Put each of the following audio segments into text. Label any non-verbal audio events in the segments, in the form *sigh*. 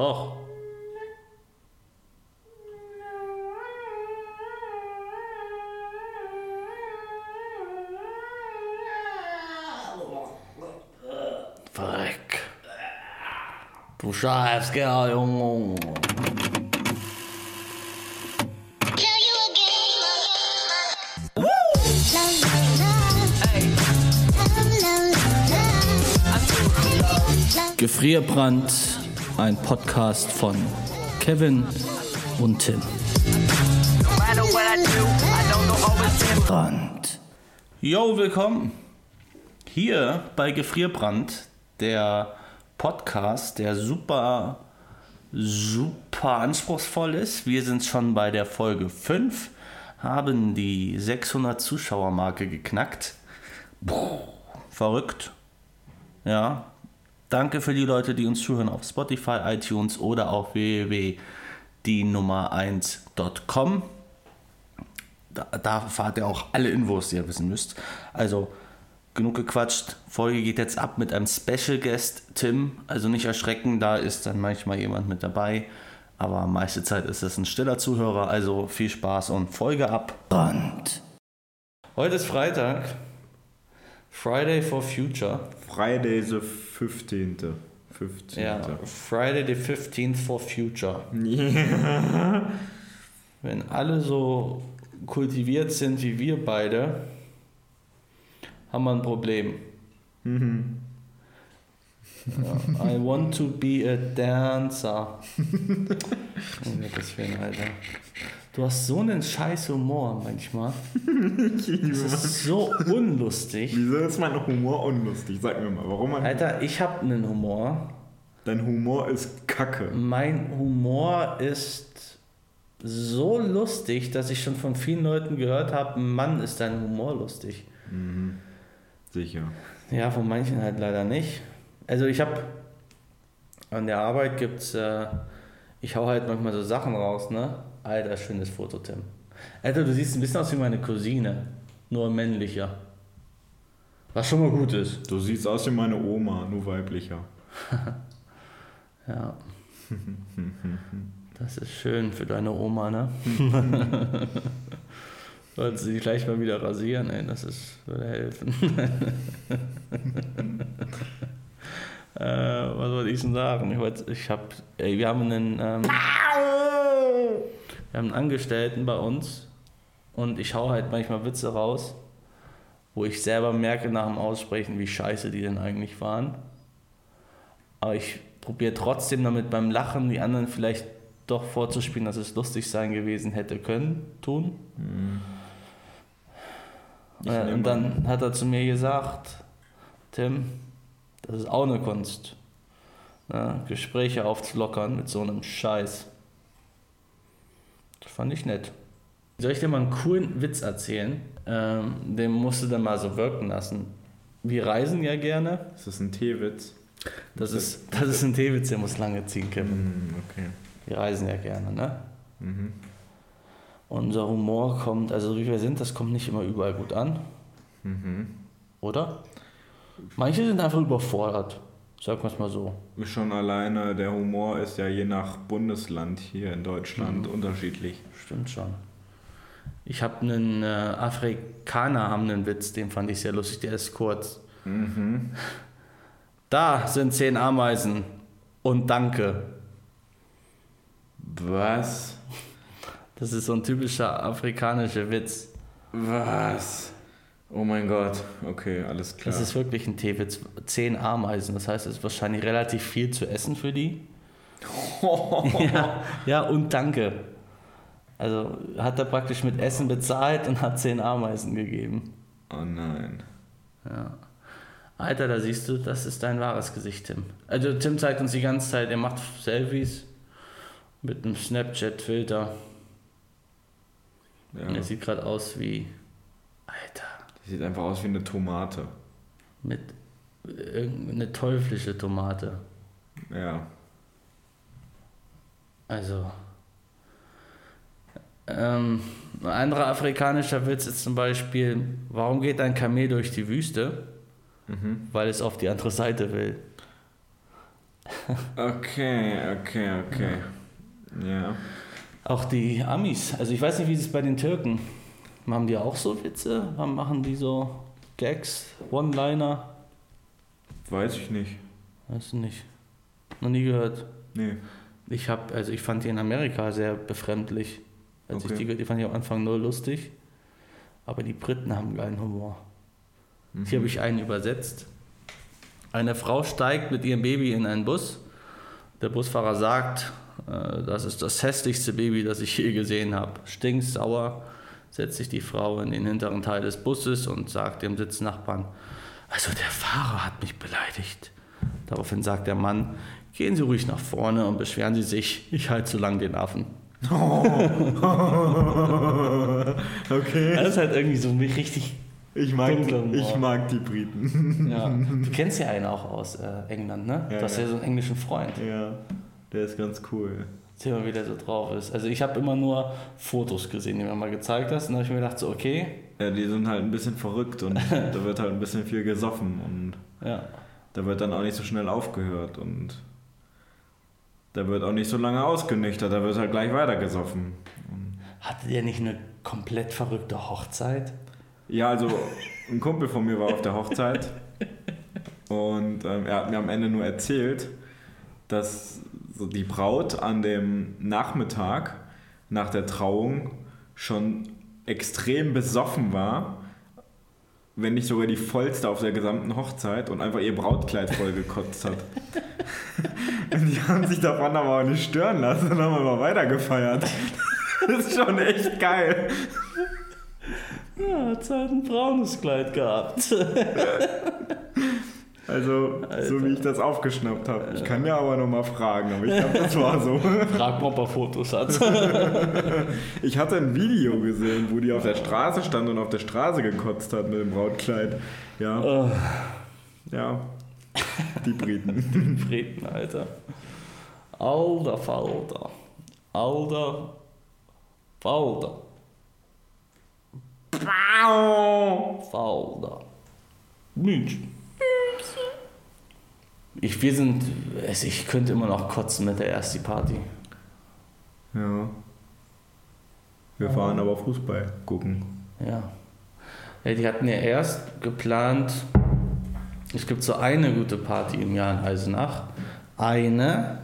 Doch. Verreck. Du Scheißkerl, Junge. Gefrierbrand, ein Podcast von Kevin und Tim. Brand. Yo, willkommen hier bei Gefrierbrand, der Podcast, der super, super anspruchsvoll ist. Wir sind schon bei der Folge 5, haben die 600 Zuschauermarke geknackt. Puh, verrückt. Ja, danke für die Leute, die uns zuhören auf Spotify, iTunes oder auf www.dienummer1.com. Da, da erfahrt ihr auch alle Infos, die ihr wissen müsst. Also, genug gequatscht. Folge geht jetzt ab mit einem Special Guest, Tim. Also nicht erschrecken, da ist dann manchmal jemand mit dabei. Aber meiste Zeit ist es ein stiller Zuhörer. Also viel Spaß und Folge ab. Brand. Heute ist Freitag. Friday for Future. Friday the 15. 15. Ja, Friday the 15th for Future. *laughs* Wenn alle so kultiviert sind wie wir beide, haben wir ein Problem. Ja, I want to be a dancer. *laughs* Oh, Gottes Willen, Alter. Du hast so einen scheiß Humor manchmal. *laughs* Das ist so unlustig. Wieso ist mein Humor unlustig? Sag mir mal, warum man. Alter, ich habe einen Humor. Dein Humor ist Kacke. Mein Humor ist so lustig, dass ich schon von vielen Leuten gehört habe, Mann, ist dein Humor lustig. Sicher. Ja, von manchen halt leider nicht. Also ich habe an der Arbeit gibt's, äh, ich hau halt manchmal so Sachen raus, ne? Alter, schönes Foto, Tim. Alter, du siehst ein bisschen aus wie meine Cousine, nur männlicher. Was schon mal gut ist. Du siehst aus wie meine Oma, nur weiblicher. *laughs* Ja. Das ist schön für deine Oma, ne? *laughs* Solltest du dich gleich mal wieder rasieren, ey, das ist, würde helfen. *laughs* äh, was wollte ich denn sagen? Ich, wollte, ich hab, ey, wir haben einen, ähm, wir haben einen Angestellten bei uns und ich hau halt manchmal Witze raus, wo ich selber merke nach dem Aussprechen, wie scheiße die denn eigentlich waren. Aber ich probiere trotzdem damit beim Lachen die anderen vielleicht doch vorzuspielen, dass es lustig sein gewesen hätte können, tun. Ich Äh, und dann hat er zu mir gesagt, Tim, das ist auch eine Kunst. Ne? Gespräche aufzulockern mit so einem Scheiß. Fand ich nett. Soll ich dir mal einen coolen Witz erzählen? Ähm, den musst du dann mal so wirken lassen. Wir reisen ja gerne. Ist das ein Teewitz? Das ist, das ist ein Teewitz, der muss lange ziehen können. Hm, okay. Wir reisen ja gerne, ne? Mhm. Unser Humor kommt, also wie wir sind, das kommt nicht immer überall gut an, Mhm. oder? Manche sind einfach überfordert, sagen wir es mal so. Schon alleine der Humor ist ja je nach Bundesland hier in Deutschland unterschiedlich. Stimmt schon. Ich habe einen äh, Afrikaner, haben einen Witz, den fand ich sehr lustig, der ist kurz. Mhm. *laughs* Da sind zehn Ameisen und danke. Was? Das ist so ein typischer afrikanischer Witz. Was? Oh mein Gott. Okay, alles klar. Das ist wirklich ein Teewitz. Zehn Ameisen, das heißt, es ist wahrscheinlich relativ viel zu essen für die. *laughs* ja, ja, und danke. Also hat er praktisch mit Essen bezahlt und hat zehn Ameisen gegeben. oh nein. Ja. Alter, da siehst du, das ist dein wahres Gesicht, Tim. Also Tim zeigt uns die ganze Zeit, er macht Selfies mit einem Snapchat-Filter. Ja. Und er sieht gerade aus wie, Alter, sieht einfach aus wie eine Tomate. mit irgendeine teuflische Tomate. Ja. Also. Ähm, ein anderer afrikanischer Witz ist zum Beispiel, warum geht ein Kamel durch die Wüste? Mhm. Weil es auf die andere Seite will. *laughs* Okay, okay, okay. Ja. Auch die Amis, also ich weiß nicht, wie es bei den Türken. Haben die auch so Witze? Machen die so Gags, One-Liner? Weiß ich nicht. Weißt du nicht. Noch nie gehört. Nee. Ich habe, also ich fand die in Amerika sehr befremdlich. Als Okay. ich die, die fand ich am Anfang null lustig. Aber die Briten haben geilen Humor. Mhm. Hier habe ich einen übersetzt. Eine Frau steigt mit ihrem Baby in einen Bus. Der Busfahrer sagt, äh, das ist das hässlichste Baby, das ich je gesehen habe. Stinksauer setzt sich die Frau in den hinteren Teil des Busses und sagt dem Sitznachbarn, also der Fahrer hat mich beleidigt. Daraufhin sagt der Mann, gehen Sie ruhig nach vorne und beschweren Sie sich, ich halte zu lang den Affen. *laughs* Okay. Das ist halt irgendwie so richtig Ich mag, ich mag die Briten. Ja, du kennst ja einen auch aus äh, England, ne? Ja, du hast ja. ja. so einen englischen Freund. Ja, der ist ganz cool. Mal, wie der so drauf ist. Also ich habe immer nur Fotos gesehen, die mir mal gezeigt hast. Und da habe ich mir gedacht, so okay, Ja, die sind halt ein bisschen verrückt und *laughs* da wird halt ein bisschen viel gesoffen und ja. da wird dann auch nicht so schnell aufgehört und da wird auch nicht so lange ausgenüchtert, da wird halt gleich weiter gesoffen. Hatte der nicht eine komplett verrückte Hochzeit? ja, also ein Kumpel von mir war auf der Hochzeit *laughs* und ähm, er hat mir am Ende nur erzählt, dass die Braut an dem Nachmittag nach der Trauung schon extrem besoffen war, wenn nicht sogar die vollste auf der gesamten Hochzeit und einfach ihr Brautkleid voll gekotzt hat. *laughs* und die haben sich davon aber auch nicht stören lassen und haben einfach weitergefeiert. Das ist schon echt geil. Ja, hat halt ein braunes Kleid gehabt. *laughs* Also, so wie ich das aufgeschnappt habe. Ich kann ja aber nochmal fragen, aber ich glaube, das war so. *laughs* Frag mal, ob er Fotos hat. *laughs* Ich hatte ein Video gesehen, wo die auf der Straße stand und auf der Straße gekotzt hat mit dem Brautkleid. Ja, oh, ja. Die Briten. *laughs* Briten, Alter. Alter Falter. Alter Falter. Falter. München. Ich, wir sind, also ich könnte immer noch kotzen mit der ersten Party. Ja. Wir fahren aber Fußball gucken. Ja. ja. Die hatten ja erst geplant, es gibt so eine gute Party im Jahr in Eisenach. Eine.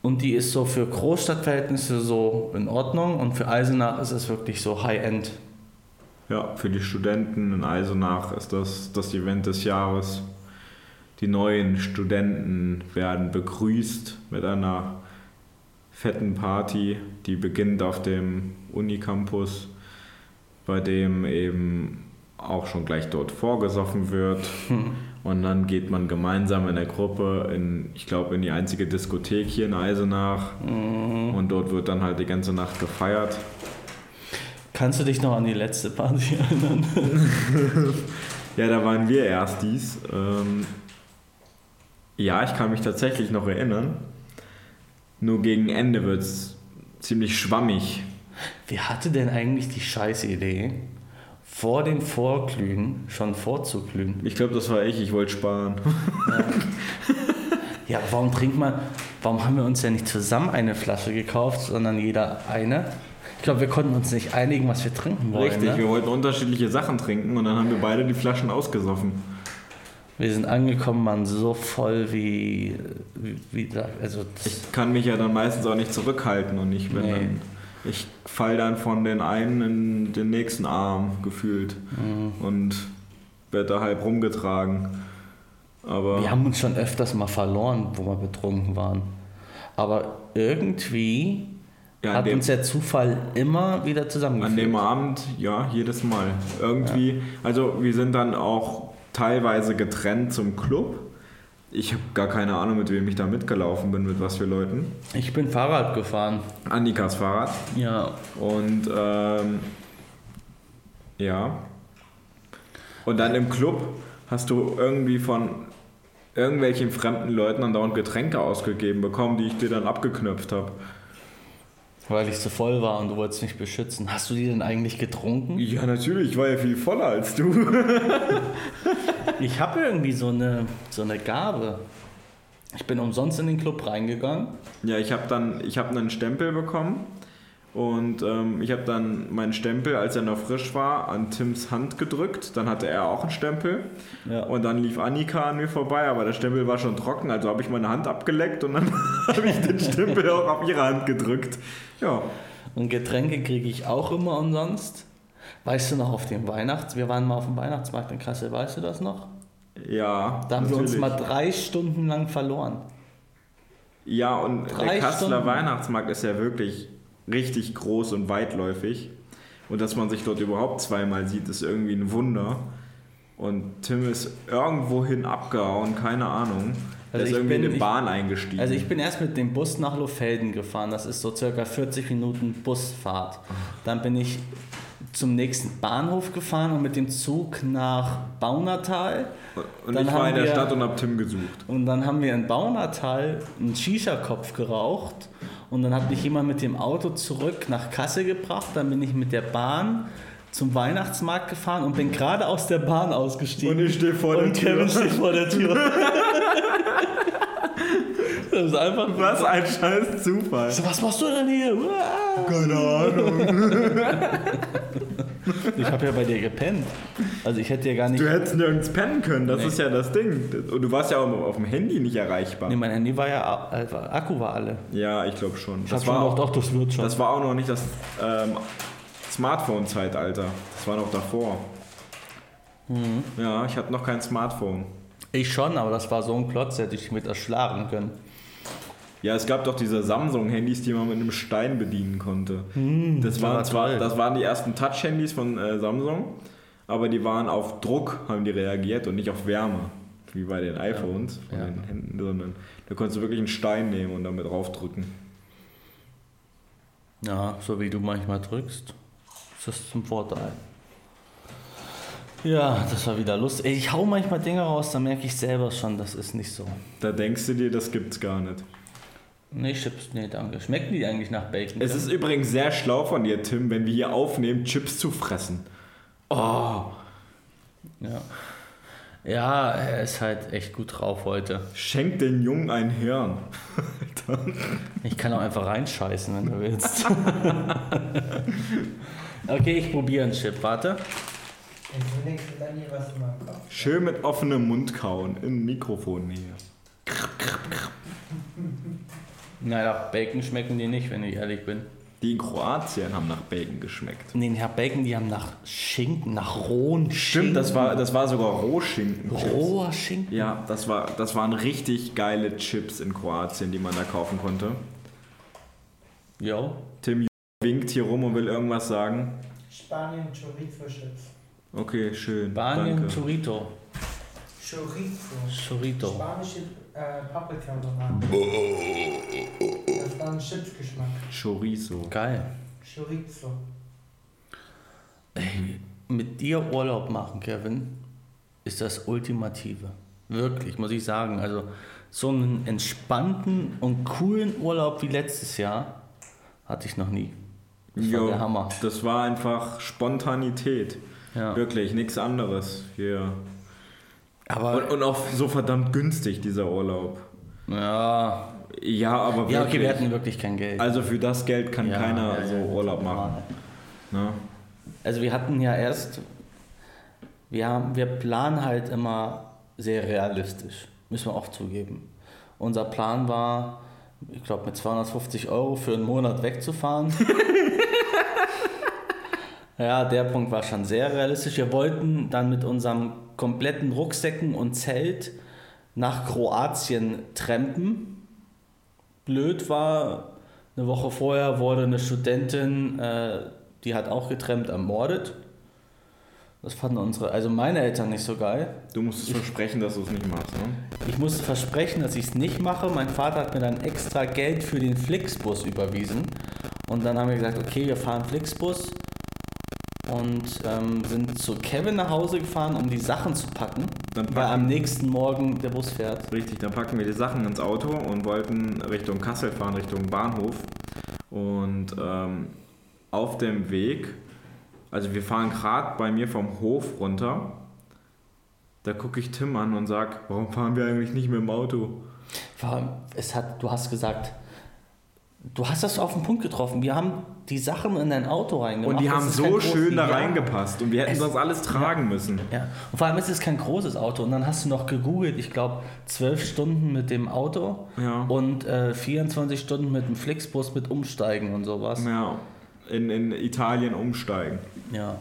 Und die ist so für Großstadtverhältnisse so in Ordnung und für Eisenach ist es wirklich so High-End. Ja, für die Studenten in Eisenach ist das das Event des Jahres. Die neuen Studenten werden begrüßt mit einer fetten Party, die beginnt auf dem Unicampus, bei dem eben auch schon gleich dort vorgesoffen wird. Und dann geht man gemeinsam in der Gruppe in, ich glaube, in die einzige Diskothek hier in Eisenach. Und dort wird dann halt die ganze Nacht gefeiert. Kannst du dich noch an die letzte Party *laughs* erinnern? Ja, da waren wir Erstis. Ähm, ja, ich kann mich tatsächlich noch erinnern. Nur gegen Ende wird es ziemlich schwammig. Wer hatte denn eigentlich die scheiß Idee, vor dem Vorglühen schon vorzuglühen? Ich glaube, das war ich, ich wollte sparen. Ja, warum trinkt man, warum haben wir uns ja nicht zusammen eine Flasche gekauft, sondern jeder eine? Ich glaube, wir konnten uns nicht einigen, was wir trinken wollen. Richtig, Ne? wir wollten unterschiedliche Sachen trinken und dann haben wir beide die Flaschen ausgesoffen. Wir sind angekommen, waren so voll wie, wie, wie also Ich kann mich ja dann meistens auch nicht zurückhalten und ich bin Nee. dann. Ich fall dann von den einen in den nächsten Arm gefühlt Mhm. und werde da halb rumgetragen. Aber wir haben uns schon öfters mal verloren, wo wir betrunken waren. Aber irgendwie ja, an hat dem- uns der Zufall immer wieder An zusammengeführt. dem Abend, ja, jedes Mal. Irgendwie, also wir sind dann auch teilweise getrennt zum Club. Ich habe gar keine Ahnung, mit wem ich da mitgelaufen bin, mit was für Leuten. Ich bin Fahrrad gefahren. Annikas Fahrrad. Ja, Und ähm, ja. Und dann im Club hast du irgendwie von irgendwelchen fremden Leuten andauernd Getränke ausgegeben bekommen, die ich dir dann abgeknöpft habe. Weil ich zu voll war und du wolltest mich beschützen. Hast du die denn eigentlich getrunken? Ja, natürlich, ich war ja viel voller als du. *laughs* Ich habe irgendwie so eine, so eine Gabe. Ich bin umsonst in den Club reingegangen. Ja, ich habe dann, ich habe einen Stempel bekommen und ähm, ich habe dann meinen Stempel, als er noch frisch war, an Tims Hand gedrückt. Dann hatte er auch einen Stempel Ja. und dann lief Annika an mir vorbei, aber der Stempel war schon trocken, also habe ich meine Hand abgeleckt und dann *laughs* habe ich den Stempel auch auf ihre Hand gedrückt. Ja, Und Getränke kriege ich auch immer umsonst. Weißt du noch, auf dem Weihnachts... Wir waren mal auf dem Weihnachtsmarkt in Kassel, weißt du das noch? ja. Da haben wir uns natürlich. mal drei Stunden lang verloren. Ja, und Drei der Kasseler Stunden. Weihnachtsmarkt ist ja wirklich richtig groß und weitläufig. Und dass man sich dort überhaupt zweimal sieht, ist irgendwie ein Wunder. Und Tim ist irgendwohin abgehauen, keine Ahnung. Er Also ist ich irgendwie in bin- eine ich- Bahn eingestiegen. Also ich bin erst mit dem Bus nach Lohfelden gefahren. Das ist so circa 40 Minuten Busfahrt. Dann bin ich zum nächsten Bahnhof gefahren und mit dem Zug nach Baunatal. und dann ich war in der wir- Stadt und hab Tim gesucht. Und dann haben wir in Baunatal einen Shisha-Kopf geraucht. Und dann hat mich jemand mit dem Auto zurück nach Kassel gebracht. Dann bin ich mit der Bahn zum Weihnachtsmarkt gefahren und bin gerade aus der Bahn ausgestiegen. Und ich stehe vor der Und Tür. Kevin steht vor der Tür. *laughs* das ist einfach. Was ein scheiß Zufall. So, was machst du denn hier? Keine Ahnung. *laughs* Ich habe ja bei dir gepennt. Also ich hätte ja gar nicht. Du hättest nirgends pennen können, das Nee. ist ja das Ding. Und du warst ja auch auf dem Handy nicht erreichbar. Nee, mein Handy war ja. äh, Akku war alle. Ja, ich glaube schon. Ich Das schon war, auch, ach, das wird schon. das war auch noch nicht das ähm, Smartphone-Zeitalter. Das war noch davor. Mhm. Ja, ich hatte noch kein Smartphone. Ich schon, aber das war so ein Klotz, hätte ich mit erschlagen können. Ja, es gab doch diese Samsung-Handys, die man mit einem Stein bedienen konnte. das, Hm, das waren war zwar, das waren die ersten Touch-Handys von äh, Samsung, aber die waren auf Druck, haben die reagiert und nicht auf Wärme. Wie bei den iPhones, von Ja. den Händen, sondern da konntest du wirklich einen Stein nehmen und damit draufdrücken. Ja, so wie du manchmal drückst, ist das zum Vorteil. Ja, das war wieder lustig. Ich hau manchmal Dinge raus, da merke ich selber schon, das ist nicht so. Da denkst du dir, das gibt's gar nicht. Nee, Chips, nee, danke. Schmecken die eigentlich nach Bacon? Es ist übrigens sehr schlau von dir, Tim, wenn wir hier aufnehmen, Chips zu fressen. Oh, Ja. Ja, er ist halt echt gut drauf heute. schenk den Jungen ein Hirn. *laughs* Ich kann auch einfach reinscheißen, wenn du willst. *laughs* okay, ich probiere einen Chip. Warte. Schön mit offenem Mund kauen, in Mikrofonnähe. Naja, Bacon schmecken die nicht, wenn ich ehrlich bin. Die in Kroatien haben nach Bacon geschmeckt. Nee, Herr Bacon, die haben nach Schinken, nach rohen Schinken. Stimmt, das war, das war sogar Rohschinken. roher Schinken. Ja, das, war, das waren richtig geile Chips in Kroatien, die man da kaufen konnte. Jo. Tim winkt hier rum und will irgendwas sagen. Spanien Chorizo Chips. Okay, schön. Spanien danke. Chorito. Chorizo. Chorito. Spanische äh, Paprika-Tomaten. Das war ein Chips-Geschmack. Chorizo. Geil. Chorizo. Ey, mit dir Urlaub machen, Kevin, ist das Ultimative. Wirklich, muss ich sagen. Also so einen entspannten und coolen Urlaub wie letztes Jahr hatte ich noch nie. Das war Jo, der Hammer. Das war einfach Spontanität. Ja. Wirklich, nichts anderes hier. Aber Und, und auch so verdammt günstig, dieser Urlaub. ja, Ja, aber wirklich. ja, okay, wir hatten wirklich kein Geld. also für das Geld kann Ja, keiner ja, so ja, Urlaub machen. Ne? Also wir hatten ja erst, wir, haben, wir planen halt immer sehr realistisch, müssen wir auch zugeben. Unser Plan war, ich glaube mit 250 Euro für einen Monat wegzufahren. *laughs* ja, der Punkt war schon sehr realistisch. Wir wollten dann mit unserem kompletten Rucksäcken und Zelt nach Kroatien trampen. Blöd war, eine Woche vorher wurde eine Studentin, äh, die hat auch getrennt, ermordet. Das fanden unsere, also meine Eltern nicht so geil. Du musst versprechen, dass du es nicht machst. Ne? Ich musste versprechen, dass ich es nicht mache. Mein Vater hat mir dann extra Geld für den Flixbus überwiesen. Und dann haben wir gesagt, okay, wir fahren Flixbus und ähm, sind zu Kevin nach Hause gefahren, um die Sachen zu packen, Dann weil packen- am nächsten Morgen der Bus fährt. Richtig, dann packen wir die Sachen ins Auto und wollten Richtung Kassel fahren, Richtung Bahnhof. Und ähm, auf dem Weg, also wir fahren gerade bei mir vom Hof runter, da gucke ich Tim an und sag, warum fahren wir eigentlich nicht mit dem Auto? Es hat, du hast gesagt, du hast das auf den Punkt getroffen. Wir haben die Sachen in dein Auto reingemacht. Und die haben so schön da Ja. reingepasst und wir hätten Es- das alles tragen müssen. Ja, und vor allem ist es kein großes Auto. Und dann hast du noch gegoogelt, ich glaube, zwölf Stunden mit dem Auto Ja. und äh, 24 Stunden mit dem Flixbus mit Umsteigen und sowas. Ja, in, in Italien umsteigen. Ja.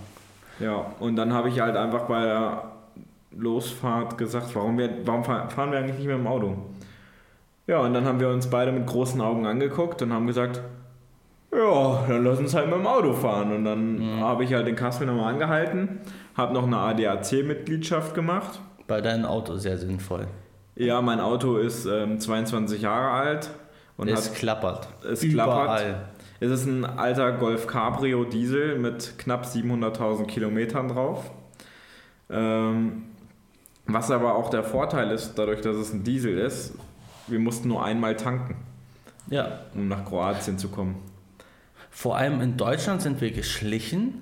Ja, und dann habe ich halt einfach bei der Losfahrt gesagt, warum, wir, warum fahr- fahren wir eigentlich nicht mehr im Auto? Ja, und dann haben wir uns beide mit großen Augen angeguckt und haben gesagt, ja, dann lass uns halt mit dem Auto fahren. Und dann habe ich halt in Kassel nochmal angehalten, habe noch eine ADAC-Mitgliedschaft gemacht. Bei deinem Auto sehr sinnvoll. Ja, mein Auto ist ähm, 22 Jahre alt und es hat klappert. es Überall. klappert. Es ist ein alter Golf Cabrio Diesel mit knapp 700.000 Kilometern drauf. Ähm, was aber auch der Vorteil ist, dadurch, dass es ein Diesel ist, wir mussten nur einmal tanken, Ja. um nach Kroatien zu kommen. Vor allem in Deutschland sind wir geschlichen.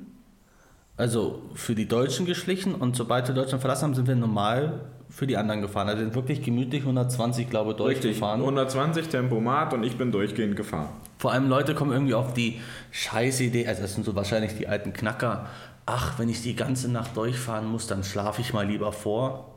Also für die Deutschen geschlichen und sobald wir Deutschland verlassen haben, sind wir normal für die anderen gefahren. Also wir sind wirklich gemütlich 120, glaube ich, durchgefahren. 120 Tempomat und ich bin durchgehend gefahren. Vor allem Leute kommen irgendwie auf die scheiße Idee, also das sind so wahrscheinlich die alten Knacker. Ach, wenn ich die ganze Nacht durchfahren muss, dann schlafe ich mal lieber vor.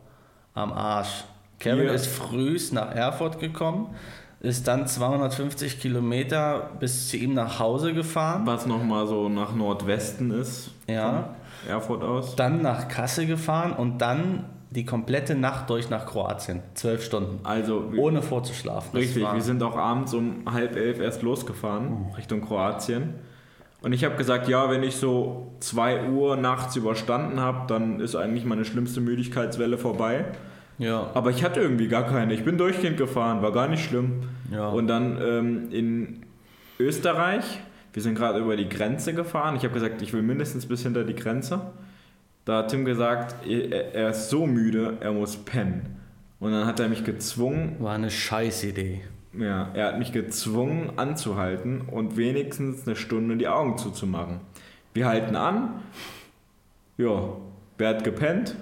Am Arsch. Kevin Hier. ist frühst nach Erfurt gekommen, ist dann 250 Kilometer bis zu ihm nach Hause gefahren, Was nochmal so nach Nordwesten ist, ja, von Erfurt aus. dann nach Kassel gefahren und dann die komplette Nacht durch nach Kroatien. Zwölf Stunden. Also Ohne vorzuschlafen. Das Richtig, wir sind auch abends um halb elf erst losgefahren Richtung Kroatien. Und ich habe gesagt, ja, wenn ich so 2 Uhr nachts überstanden habe, dann ist eigentlich meine schlimmste Müdigkeitswelle vorbei. Ja. Aber ich hatte irgendwie gar keine. Ich bin durchgehend gefahren, war gar nicht schlimm. Ja. Und dann ähm, in Österreich, wir sind gerade über die Grenze gefahren. Ich habe gesagt, ich will mindestens bis hinter die Grenze. Da hat Tim gesagt, er, er ist so müde, er muss pennen. Und dann hat er mich gezwungen, War eine scheiß Idee. ja, er hat mich gezwungen anzuhalten und wenigstens eine Stunde die Augen zuzumachen. Wir halten an. Ja, wer hat gepennt?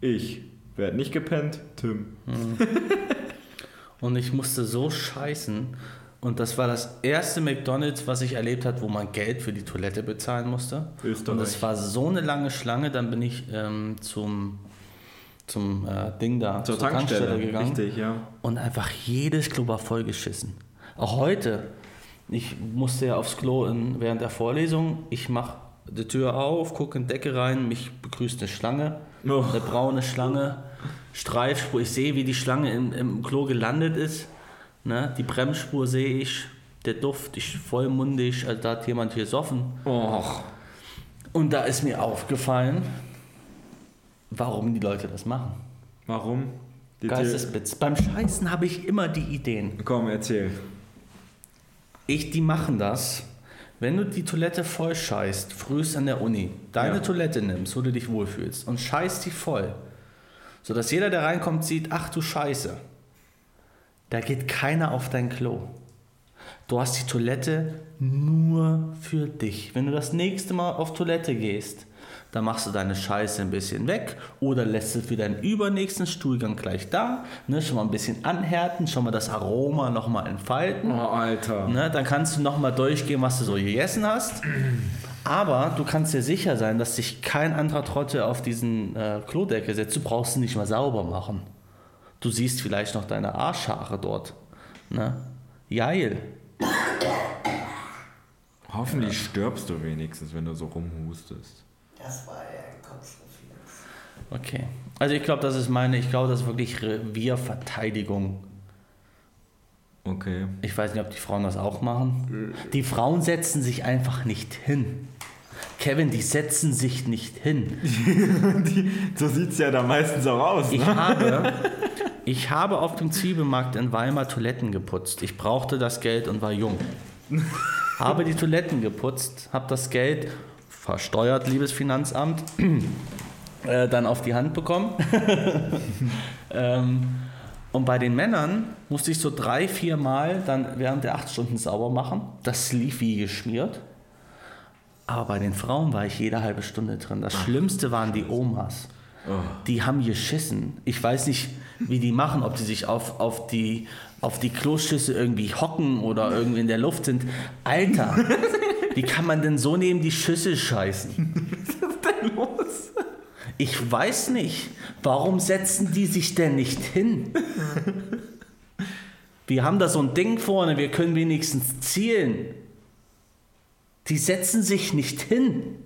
Ich. Wer hat nicht gepennt? Tim. Und ich musste so scheißen. Und das war das erste McDonalds, was ich erlebt habe, wo man Geld für die Toilette bezahlen musste. Österreich. Und es war so eine lange Schlange, dann bin ich ähm, zum, zum äh, Ding da, Zur Tankstelle, gegangen. richtig, ja. Und einfach jedes Klo war vollgeschissen. Auch heute. Ich musste ja aufs Klo in, während der Vorlesung. Ich mache die Tür auf, gucke in die Decke rein, mich begrüßt eine Schlange. Oh. Eine braune Schlange. Streifspur. Ich sehe, wie die Schlange im, im Klo gelandet ist. Ne? Die Bremsspur sehe ich. Der Duft ist vollmundig. Also da hat jemand gesoffen. Och. Und da ist mir aufgefallen, warum die Leute das machen. Warum? Die Geistesblitz. Beim Scheißen habe ich immer die Ideen. Komm, erzähl. Ich, die machen das, wenn du die Toilette voll scheißt, frühst an der Uni, deine Ja. Toilette nimmst, wo du dich wohlfühlst und scheißt die voll, sodass jeder, der reinkommt, sieht, ach du Scheiße, da geht keiner auf dein Klo. Du hast die Toilette nur für dich. Wenn du das nächste Mal auf Toilette gehst, dann machst du deine Scheiße ein bisschen weg oder lässt sie für deinen übernächsten Stuhlgang gleich da. Ne, schon mal ein bisschen anhärten, schon mal das Aroma nochmal entfalten. Oh, Alter. Ne, dann kannst du nochmal durchgehen, was du so gegessen hast. Aber du kannst dir sicher sein, dass sich kein anderer Trottel auf diesen äh, Klodeckel setzt. Du brauchst ihn nicht mal sauber machen. Du siehst vielleicht noch deine Arschhaare dort. Ne? Geil. Hoffentlich stirbst du wenigstens, wenn du so rumhustest. Das war ja ein Kotzreflex. Okay. Also ich glaube, das ist meine, ich glaube, das ist wirklich Revierverteidigung. Okay. Ich weiß nicht, ob die Frauen das auch machen. Die Frauen setzen sich einfach nicht hin. Kevin, die setzen sich nicht hin. *laughs* So sieht es ja da meistens auch aus. Ich Ne? habe, *laughs* ich habe auf dem Zwiebelmarkt in Weimar Toiletten geputzt. Ich brauchte das Geld und war jung. Habe die Toiletten geputzt, habe das Geld versteuert, liebes Finanzamt, *clears throat* äh, dann auf die Hand bekommen. *laughs* ähm, und bei den Männern musste ich so drei, vier Mal dann während der acht Stunden sauber machen. Das lief wie geschmiert. Aber bei den Frauen war ich jede halbe Stunde drin. Das Schlimmste waren die Omas. Die haben geschissen. Ich weiß nicht, wie die machen, ob die sich auf, auf, die, auf die Kloschüsse irgendwie hocken oder irgendwie in der Luft sind. Alter, wie kann man denn so neben die Schüssel scheißen? Was ist denn los? Ich weiß nicht. Warum setzen die sich denn nicht hin? *laughs* Wir haben da so ein Ding vorne, wir können wenigstens zielen. Die setzen sich nicht hin.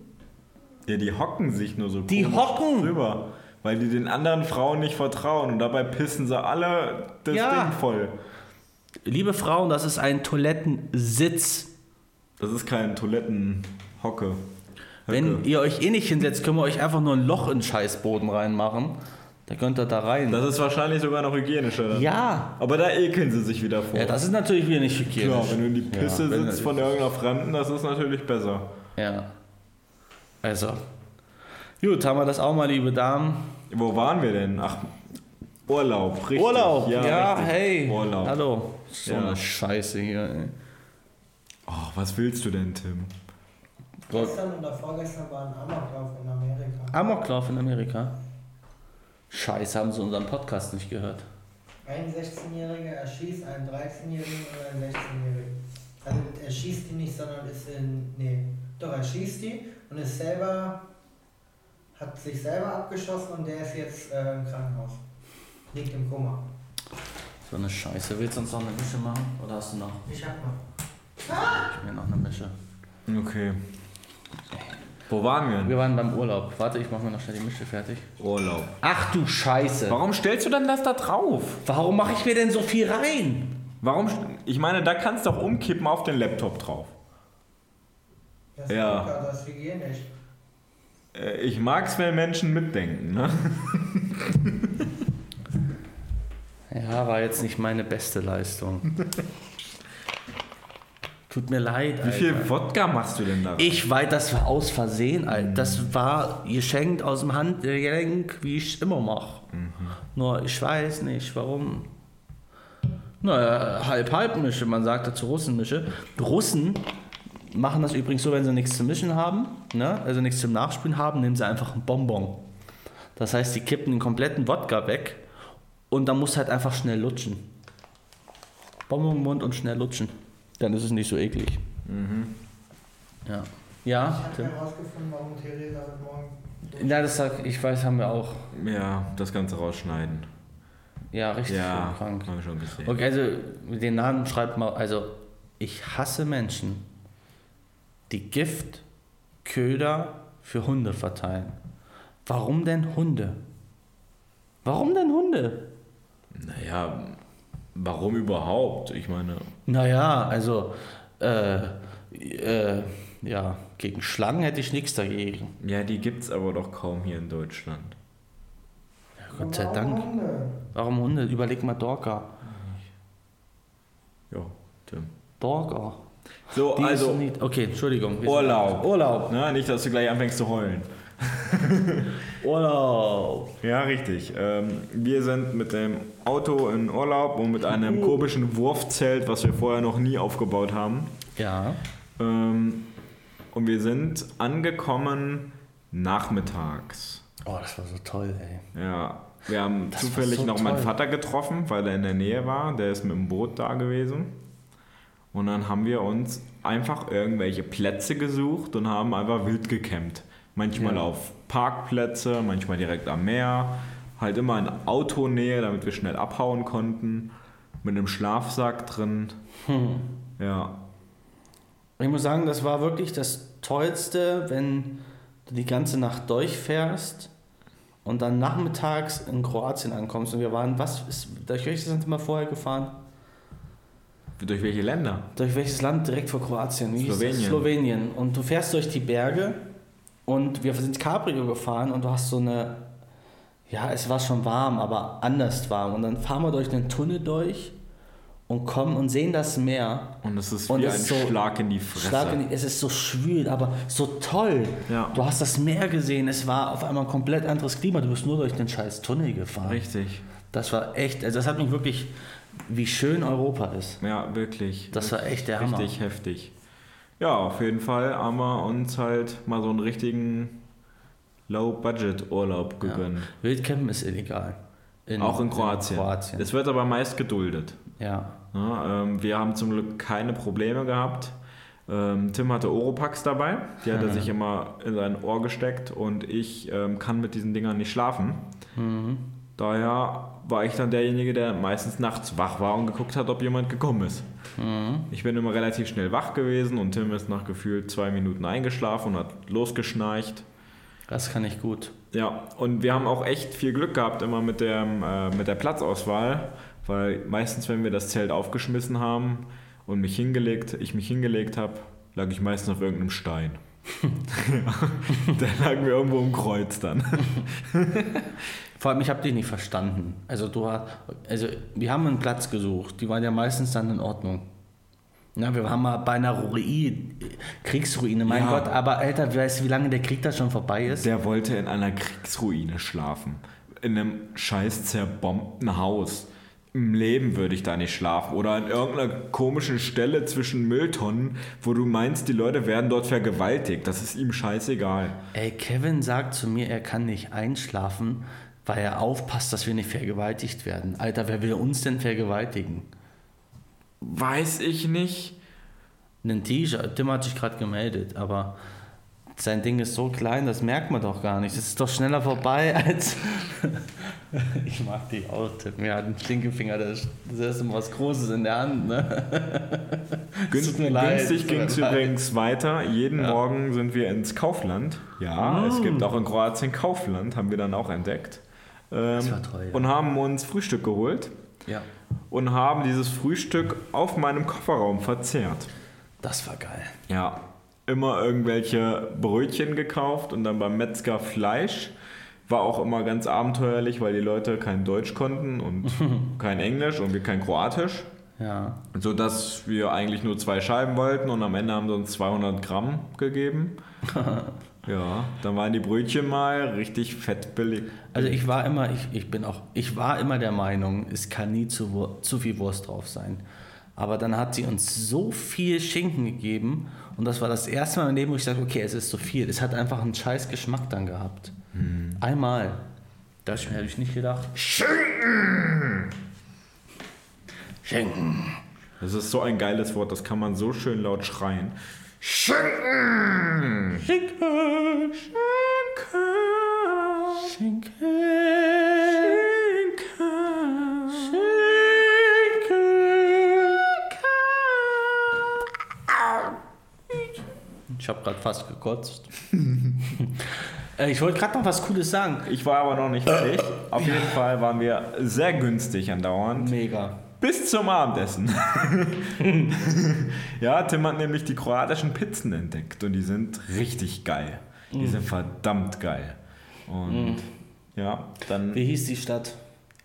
Ja, die hocken sich nur so Die hocken. drüber. Weil die den anderen Frauen nicht vertrauen und dabei pissen sie alle das Ja. Ding voll. Liebe Frauen, das ist ein Toilettensitz. Das ist kein Toilettenhocke. Wenn ihr euch eh nicht hinsetzt, können wir euch einfach nur ein Loch in den Scheißboden reinmachen. Da könnt ihr da rein. Das ist wahrscheinlich sogar noch hygienischer. Dann. ja. Aber da ekeln sie sich wieder vor. Ja, das ist natürlich wieder nicht hygienisch. Klar, wenn du in die Pisse Ja, sitzt von irgendeiner Fremden, das ist natürlich besser. Ja. Also. Gut, haben wir das auch mal, liebe Damen. Wo waren wir denn? Ach, Urlaub, richtig. Urlaub, ja, richtig. hey. Urlaub. Hallo. So Ja. eine Scheiße hier, ey. Oh, was willst du denn, Tim? Gestern oder vorgestern war ein Amoklauf in Amerika. Amoklauf in Amerika. Scheiße, haben sie unseren Podcast nicht gehört. Ein 16-Jähriger erschießt einen 13-Jährigen und einen 16-Jährigen. Also er schießt die nicht, sondern ist in. Nee, doch, er schießt die und ist selber. hat sich selber abgeschossen und der ist jetzt äh, im Krankenhaus. Liegt im Koma. So eine Scheiße. Willst du uns noch eine Mische machen? Oder hast du noch? Ich hab noch. Ich will noch eine Mische. Okay. Wo waren wir? Wir waren beim Urlaub. Warte, ich mach mir noch schnell die Mische fertig. Urlaub. Ach du Scheiße. Warum stellst du denn das da drauf? Warum mache ich mir denn so viel rein? Warum? Ich meine, da kannst du auch umkippen auf den Laptop drauf. Das Ja. ist locker, das ist hygienisch. Äh, Ich mag's, wenn Menschen mitdenken, ne? *laughs* Ja, war jetzt nicht meine beste Leistung. *laughs* Tut mir leid, Wie viel Alter. Wodka machst du denn da? Ich weiß, das war aus Versehen, Alter. Das war geschenkt aus dem Handgelenk, wie ich es immer mache. Nur ich weiß nicht, warum. Naja, halb-halb-Mische, man sagt dazu Russenmische. Russen machen das übrigens so, wenn sie nichts zu mischen haben, ne? also nichts zum Nachspülen haben, nehmen sie einfach einen Bonbon. Das heißt, die kippen den kompletten Wodka weg und dann musst du halt einfach schnell lutschen. Bonbon im Mund und schnell lutschen. Dann ist es nicht so eklig. Ja. Ich Ja, habe Tim? herausgefunden, warum Theresa heute Morgen. Ja, das sag, ich weiß, haben wir auch. Ja, das Ganze rausschneiden. Ja, richtig Ja, krank. haben wir schon gesehen. Okay, also den Namen schreibt mal. Also, ich hasse Menschen, die Gift, Köder für Hunde verteilen. Warum denn Hunde? Warum denn Hunde? Naja, warum überhaupt? Ich meine, Naja, also, äh, äh, ja, gegen Schlangen hätte ich nichts dagegen. ja, die gibt's aber doch kaum hier in Deutschland. Ja, Gott sei Warum Dank. Hunde? Warum Hunde? Überleg mal Dorka. Ja, Tim. Dorka. So, Die also, nicht, okay, Entschuldigung. Urlaub. Urlaub. Na, nicht, dass du gleich anfängst zu heulen. *laughs* Urlaub. Ja, richtig. Ähm, wir sind mit dem Auto in Urlaub und mit einem komischen Wurfzelt, was wir vorher noch nie aufgebaut haben. Ja. Ähm, und wir sind angekommen nachmittags. Oh, das war so toll, ey. Ja, wir haben Das zufällig so noch meinen toll. Vater getroffen, weil er in der Nähe war. Der ist mit dem Boot da gewesen. Und dann haben wir uns einfach irgendwelche Plätze gesucht und haben einfach wild gecampt. Manchmal Ja. auf Parkplätze, manchmal direkt am Meer. Halt immer in Autonähe, damit wir schnell abhauen konnten. Mit einem Schlafsack drin. Hm. Ja, Ich muss sagen, das war wirklich das Tollste, wenn du die ganze Nacht durchfährst und dann nachmittags in Kroatien ankommst. Und wir waren, was ist, durch welches Land sind wir vorher gefahren? durch welche Länder? Durch welches Land direkt vor Kroatien? Slowenien. Slowenien. Und du fährst durch die Berge und wir sind Cabrio gefahren und du hast so eine, ja, es war schon warm, aber anders warm. Und dann fahren wir durch einen Tunnel durch und kommen und sehen das Meer. Und es ist Und wie es ein so- Schlag in die Fresse. Schlag in die, es ist so schwül, aber so toll. Ja. Du hast das Meer gesehen, es war auf einmal ein komplett anderes Klima. Du bist nur durch den scheiß Tunnel gefahren. Richtig. Das war echt, also das hat mich wirklich, wie schön Europa ist. Ja, wirklich. Das war echt der Hammer. Richtig heftig. Ja, auf jeden Fall haben wir uns halt mal so einen richtigen Low-Budget-Urlaub gegönnt. Wildcampen ist illegal. In, Auch in Kroatien. Kroatien. Es wird aber meist geduldet. Ja. Ja, ähm, wir haben zum Glück keine Probleme gehabt. Ähm, Tim hatte Oropax dabei, die hat er sich immer in sein Ohr gesteckt und ich ähm, kann mit diesen Dingern nicht schlafen. Daher war ich dann derjenige, der meistens nachts wach war und geguckt hat, ob jemand gekommen ist. Ich bin immer relativ schnell wach gewesen und Tim ist nach gefühlt zwei Minuten eingeschlafen und hat losgeschnarcht. Das kann ich gut. Ja, und wir haben auch echt viel Glück gehabt immer mit, dem, äh, mit der Platzauswahl, weil meistens, wenn wir das Zelt aufgeschmissen haben und mich hingelegt, ich mich hingelegt habe, lag ich meistens auf irgendeinem Stein. Ja, *laughs* da lagen wir irgendwo im Kreuz dann. Vor allem, ich habe dich nicht verstanden. Also du hast, also wir haben einen Platz gesucht. Die waren ja meistens dann in Ordnung. Ja, wir waren mal bei einer Ruine, Kriegsruine, mein Ja. Gott. Aber Alter, weißt du, wie lange der Krieg da schon vorbei ist? Der wollte in einer Kriegsruine schlafen. In einem scheiß zerbombten Haus. Im Leben würde ich da nicht schlafen. Oder an irgendeiner komischen Stelle zwischen Mülltonnen, wo du meinst, die Leute werden dort vergewaltigt. Das ist ihm scheißegal. Ey, Kevin sagt zu mir, er kann nicht einschlafen, weil er aufpasst, dass wir nicht vergewaltigt werden. Alter, wer will uns denn vergewaltigen? Weiß ich nicht. Ein T-Shirt, Tim hat sich gerade gemeldet, aber sein Ding ist so klein, das merkt man doch gar nicht. Das ist doch schneller vorbei *laughs* als. *laughs* ich mag die auch, Tim. Ja, ein Stinkefinger, das das ist immer was Großes in der Hand, ne? *laughs* Gün tut mir leid, günstig mir ging es übrigens weiter. Jeden Ja. Morgen sind wir ins Kaufland. Ja, es gibt auch in Kroatien Kaufland, haben wir dann auch entdeckt. Ähm, war toll, ja. Und haben uns Frühstück geholt Ja, und haben dieses Frühstück auf meinem Kofferraum verzehrt. das war geil. Ja, immer irgendwelche Brötchen gekauft und dann beim Metzger Fleisch. War auch immer ganz abenteuerlich, weil die Leute kein Deutsch konnten und *laughs* kein Englisch und wir kein Kroatisch. Ja. So dass wir eigentlich nur zwei Scheiben wollten und am Ende haben sie uns 200 Gramm gegeben. *laughs* ja, dann waren die Brötchen mal richtig fett billig. Also ich war immer, ich, ich bin auch, ich war immer der Meinung, es kann nie zu, zu viel Wurst drauf sein. Aber dann hat sie uns so viel Schinken gegeben und das war das erste Mal im Leben, wo ich sagte, okay, es ist zu viel. Es hat einfach einen scheiß Geschmack dann gehabt. Einmal. Da hab ich mir hätte ich nicht gedacht. Schinken! Schinken. Das ist so ein geiles Wort, das kann man so schön laut schreien. Schinken! Schinken! Schinken! Schinken! Ich habe gerade fast gekotzt. *laughs* Äh, ich wollte gerade noch was Cooles sagen. Ich war aber noch nicht fertig. Auf jeden Fall waren wir sehr günstig andauernd. Mega. Bis zum Abendessen. *laughs* ja, Tim hat nämlich die kroatischen Pizzen entdeckt und die sind richtig geil. Die sind verdammt geil. Und ja, dann Wie hieß die Stadt?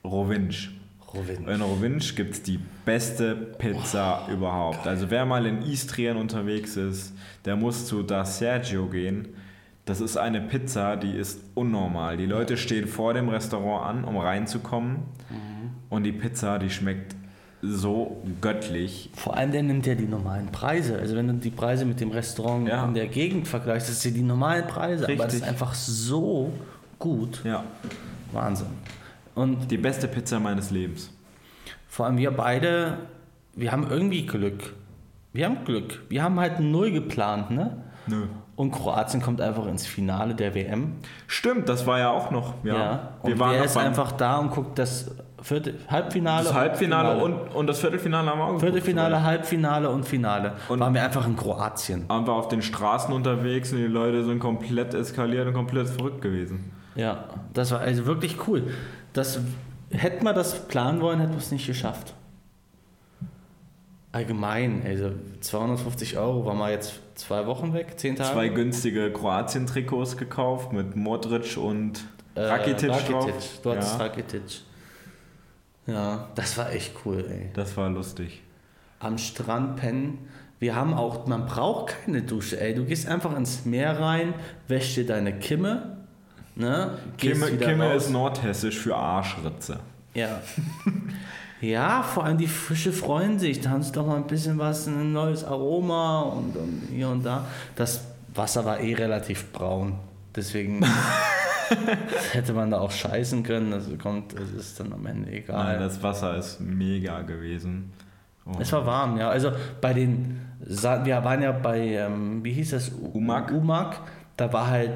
Rovinj. Rovin. In Rovinj gibt es die beste Pizza überhaupt. Also wer mal in Istrien unterwegs ist, der muss zu Da Sergio gehen. Das ist eine Pizza, die ist unnormal. Die Leute stehen vor dem Restaurant an, um reinzukommen. Und die Pizza, die schmeckt so göttlich. Vor allem, der nimmt ja die normalen Preise. Also wenn du die Preise mit dem Restaurant Ja. in der Gegend vergleichst, das sind die normalen Preise. Aber das ist Richtig. einfach so gut. Ja, Wahnsinn. Und die beste Pizza meines Lebens. vor allem wir beide, wir haben irgendwie Glück. Wir haben Glück. Wir haben halt null geplant, ne? Nö. Und Kroatien kommt einfach ins Finale der WM. Stimmt, das war ja auch noch. Ja, Und wir waren er ist einfach da und guckt das Vierte, Halbfinale. das und Halbfinale Finale. und, und das Viertelfinale haben wir auch geguckt. Viertelfinale, Halbfinale und Finale. Und- waren wir einfach in Kroatien. Waren wir auf den Straßen unterwegs und die Leute sind komplett eskaliert und komplett verrückt gewesen. Ja, das war also wirklich cool. Das, hätten wir das planen wollen, hätten wir es nicht geschafft. Allgemein, also 250 Euro, waren wir jetzt zwei Wochen weg, zehn Tage? Zwei günstige Kroatien-Trikots gekauft mit Modric und Äh, Rakitic, Rakitic. drauf. Du hattest ja, Rakitic. Ja, das war echt cool, ey. das war lustig. Am Strand pennen. Wir haben auch, man braucht keine Dusche, ey. Du gehst einfach ins Meer rein, wäschst dir deine Kimme, ne? Kimme, Kimme ist nordhessisch für Arschritze. Ja. *laughs* ja, vor allem die Fische freuen sich. Da haben sie doch mal ein bisschen was, ein neues Aroma und, und hier und da. Das Wasser war eh relativ braun. Deswegen *laughs* hätte man da auch scheißen können, das kommt, das ist dann am Ende egal. Nein, das Wasser ist mega gewesen. Oh. Es war warm, ja. Also bei den, wir waren ja bei, ähm, wie hieß das? U- Umag. Umag. Da war halt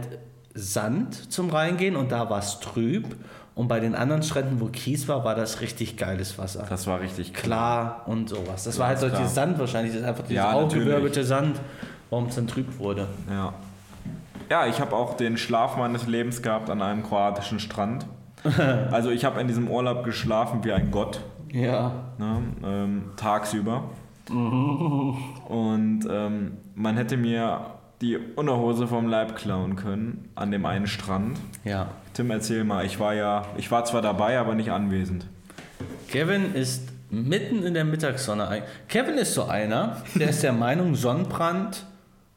Sand zum Reingehen und da war es trüb. Und bei den anderen Stränden, wo Kies war, war das richtig geiles Wasser. Das war richtig Klar und sowas. Das war halt so dieses Sand wahrscheinlich. Das ist einfach dieses Ja, aufgewirbelte Sand, warum es dann trüb wurde. Ja. Ja, ich habe auch den Schlaf meines Lebens gehabt an einem kroatischen Strand. *laughs* Also ich habe in diesem Urlaub geschlafen wie ein Gott, Ja. ne, ähm, tagsüber. Und ähm, man hätte mir die Unterhose vom Leib klauen können an dem einen Strand. Ja. Tim, erzähl mal, ich war ja, ich war zwar dabei, aber nicht anwesend. Kevin ist mitten in der Mittagssonne. Kevin ist so einer, der ist der Meinung, Sonnenbrand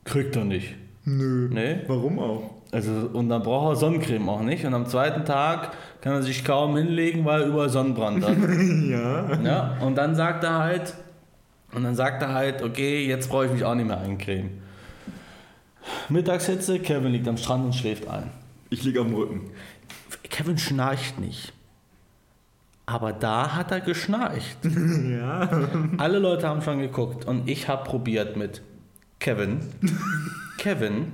kriegt er nicht. Nö. Nee? Warum auch? Also, und dann braucht er Sonnencreme auch nicht. Und am zweiten Tag kann er sich kaum hinlegen, weil er überall Sonnenbrand hat. *laughs* Ja. ja, und dann sagt er halt, und dann sagt er halt, okay, jetzt brauche ich mich auch nicht mehr eincremen. Mittagshitze, Kevin liegt am Strand und schläft ein. Ich lieg am Rücken. Kevin schnarcht nicht. Aber da hat er geschnarcht. *laughs* Ja. Alle Leute haben schon geguckt und ich habe probiert mit Kevin, *laughs* Kevin,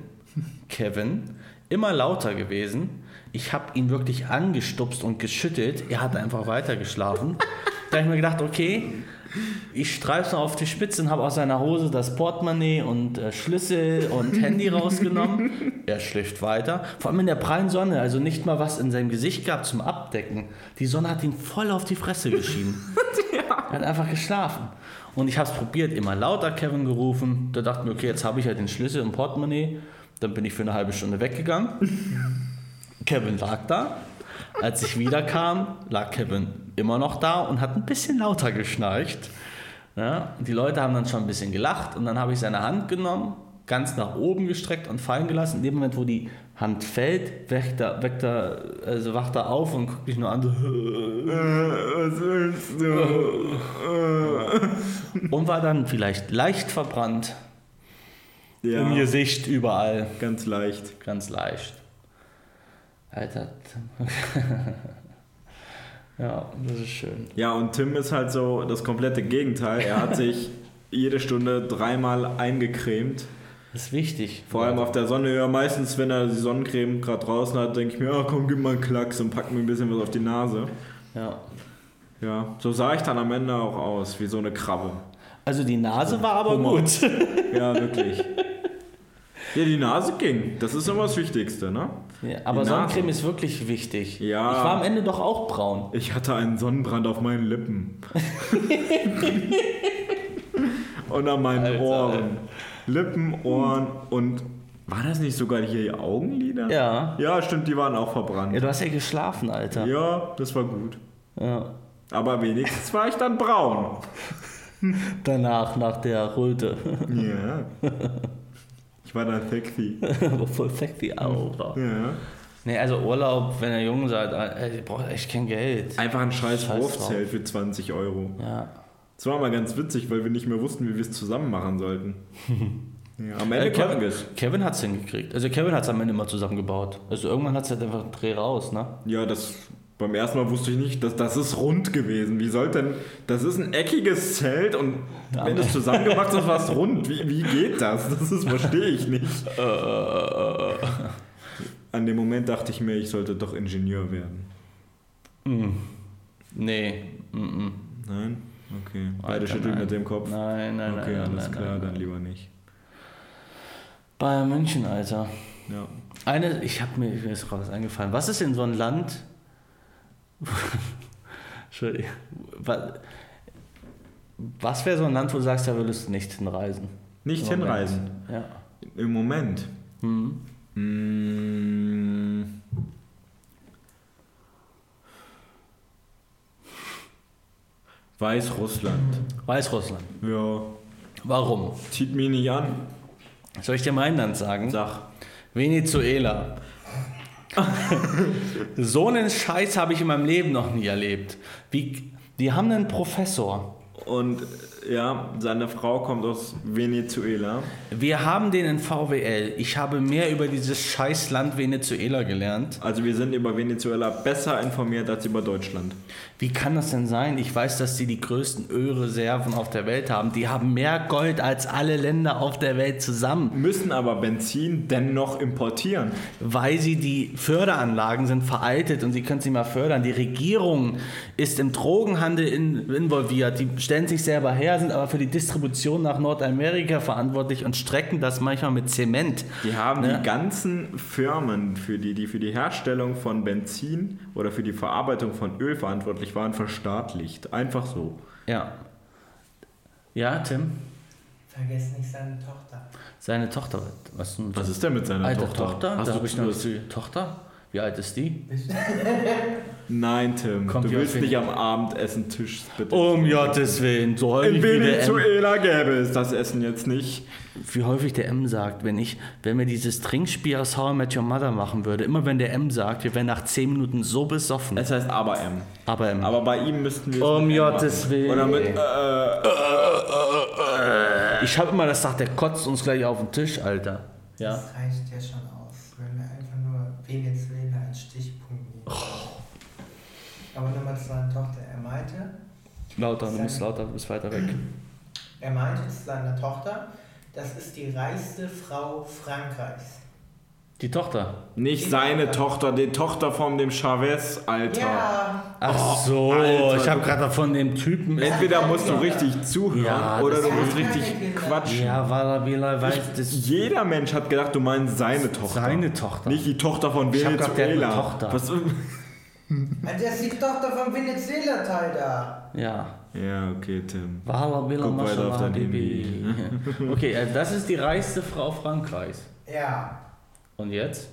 Kevin, immer lauter gewesen. Ich habe ihn wirklich angestupst und geschüttelt. Er hat einfach weiter geschlafen. Da habe ich mir gedacht, okay, ich streife noch auf die Spitze und habe aus seiner Hose das Portemonnaie und äh, Schlüssel und *laughs* Handy rausgenommen. Er schläft weiter. Vor allem in der prallen Sonne, also nicht mal was in seinem Gesicht gab zum Abdecken. Die Sonne hat ihn voll auf die Fresse geschienen. *laughs* Er hat einfach geschlafen. Und ich habe es probiert, immer lauter Kevin gerufen. Da dachte ich mir, okay, jetzt habe ich halt den Schlüssel im Portemonnaie. Dann bin ich für eine halbe Stunde weggegangen. *laughs* Kevin lag da. Als ich wiederkam, lag Kevin immer noch da und hat ein bisschen lauter geschnarcht. Ja, die Leute haben dann schon ein bisschen gelacht und dann habe ich seine Hand genommen, ganz nach oben gestreckt und fallen gelassen. In dem Moment, wo die Hand fällt, weckt er, weckt er, also wacht er auf und guckt mich nur an. So, Was willst du? und war dann vielleicht leicht verbrannt. Ja, Im Gesicht überall. ganz leicht. Ganz leicht. Alter. *laughs* ja, das ist schön. Ja, und Tim ist halt so das komplette Gegenteil. Er hat sich *laughs* jede Stunde dreimal eingecremt. Das ist wichtig. Vor allem auf der Sonne. Ja, meistens, wenn er die Sonnencreme gerade draußen hat, denke ich mir, ja, komm, gib mal einen Klacks und pack mir ein bisschen was auf die Nase. Ja. Ja, so sah ich dann am Ende auch aus, wie so eine Krabbe. Also die Nase war aber Humor. gut. Ja, wirklich. *laughs* Ja, die Nase ging. Das ist immer das Wichtigste, ne? Ja, aber. Sonnencreme ist wirklich wichtig. Ja. Ich war am Ende doch auch braun. Ich hatte einen Sonnenbrand auf meinen Lippen. *laughs* und an meinen Alter, Ohren. Lippen, Ohren und. War das nicht sogar hier die Augenlider? Ja. Ja, stimmt, die waren auch verbrannt. Ja, du hast ja geschlafen, Alter. Ja, das war gut. Ja. Aber wenigstens war ich dann braun. *laughs* Danach, nach der Röte. Ja. *laughs* Ich war dann sexy. *laughs* aber voll sexy, Alter. Ja. Nee, also Urlaub, wenn ihr jung seid, ey, ihr braucht echt kein Geld. Einfach ein scheiß Scheiß Wurfzelt für 20 Euro. Ja. Das war mal ganz witzig, weil wir nicht mehr wussten, wie wir es zusammen machen sollten. *laughs* Ja, am Ende Äh, Kevin, wir es. Kevin hat es hingekriegt. Also Kevin hat es am Ende mal zusammengebaut. Also irgendwann hat es halt einfach einen Dreh raus, ne? Ja, das beim ersten Mal wusste ich nicht, dass das ist rund gewesen. Wie soll denn das ist ein eckiges Zelt und Ja, wenn es zusammengemacht ist, war es rund. Wie, wie geht das? Das ist verstehe ich nicht. Äh, An dem Moment dachte ich mir, ich sollte doch Ingenieur werden. Nee. Mm -mm. Nein? Okay. Beide Alter, schütteln nein. mit dem Kopf. Nein, nein, okay, nein. alles nein, klar, nein, dann lieber nicht. Bayern München, Alter. Ja. Eine, ich habe mir, mir ist was eingefallen. Was ist in so ein Land? *laughs* Entschuldigung. Was, wäre so ein Land, wo du sagst, da würdest du nicht hinreisen? Nicht Im Moment. hinreisen. Ja. Im Moment. Hm. Mm. Weißrussland. Weißrussland. Ja. Warum? Zieht mich nicht an. Soll ich dir mein Land sagen? Sag. Venezuela. *laughs* so einen Scheiß habe ich in meinem Leben noch nie erlebt. Wie, die haben einen Professor Und ja, seine Frau kommt aus Venezuela. Wir haben den in VWL. Ich habe mehr über dieses scheiß Land Venezuela gelernt. Also wir sind über Venezuela besser informiert als über Deutschland. Wie kann das denn sein? Ich weiß, dass die die größten Ölreserven auf der Welt haben. Die haben mehr Gold als alle Länder auf der Welt zusammen, Müssen aber Benzin dennoch importieren. weil sie die Förderanlagen sind veraltet und sie können sie mal fördern. Die Regierung ist im Drogenhandel in, involviert. Die stellen sich selber her, sind aber für die Distribution nach Nordamerika verantwortlich und strecken das manchmal mit Zement. Die haben Ne? die ganzen Firmen, für die, die für die Herstellung von Benzin oder für die Verarbeitung von Öl verantwortlich waren, verstaatlicht. Einfach so. Ja. Ja, Tim? Vergesst nicht seine Tochter. Seine Tochter. Was? Was ist denn mit seiner Alte Tochter? Tochter? Hast da du habe ich noch die Tochter. Wie alt ist die? *laughs* Nein, Tim. Kommt du willst nicht am Abendessen-Tisch bitte. Um Gottes Willen, so häufig In wie der, M, Venezuela gäbe es das Essen jetzt nicht. wie häufig der M sagt, wenn ich, wenn wir dieses Trinkspiel aus How I Met Your Mother machen würde, immer wenn der M sagt, wir wären nach 10 Minuten so besoffen. Es heißt aber M. Aber M. Aber bei ihm müssten wir es Um Gottes. Willen. Oder mit äh, ich habe immer das sagt, der kotzt uns gleich auf den Tisch, Alter. Ja. Das reicht ja schon aus, wenn wir einfach nur Venezuela als Stichpunkt nehmen. Aber nochmal zu seiner Tochter. Er meinte, Lauter, du musst lauter, du bist weiter weg. er meinte zu seiner Tochter, das ist die reichste Frau Frankreichs. Die Tochter. nicht seine Tochter, die Tochter von dem Chavez, Alter. Ja, Ach so, Alter, ich habe gerade von dem Typen. Entweder musst du richtig zuhören Ja, oder du musst richtig quatschen. Ja, weil weil er weiß, das Jeder Mensch hat gedacht, du meinst seine Tochter. seine Tochter. Nicht die Tochter von Ich Venezuela. Tochter. Was? das ist die Tochter vom Venezuela-Teil da. Ja. Ja, okay, Tim. Wala Bila Guck weiter auf dein Habibi. *laughs* Okay, also das ist die reichste Frau Frankreichs. Ja. Und jetzt?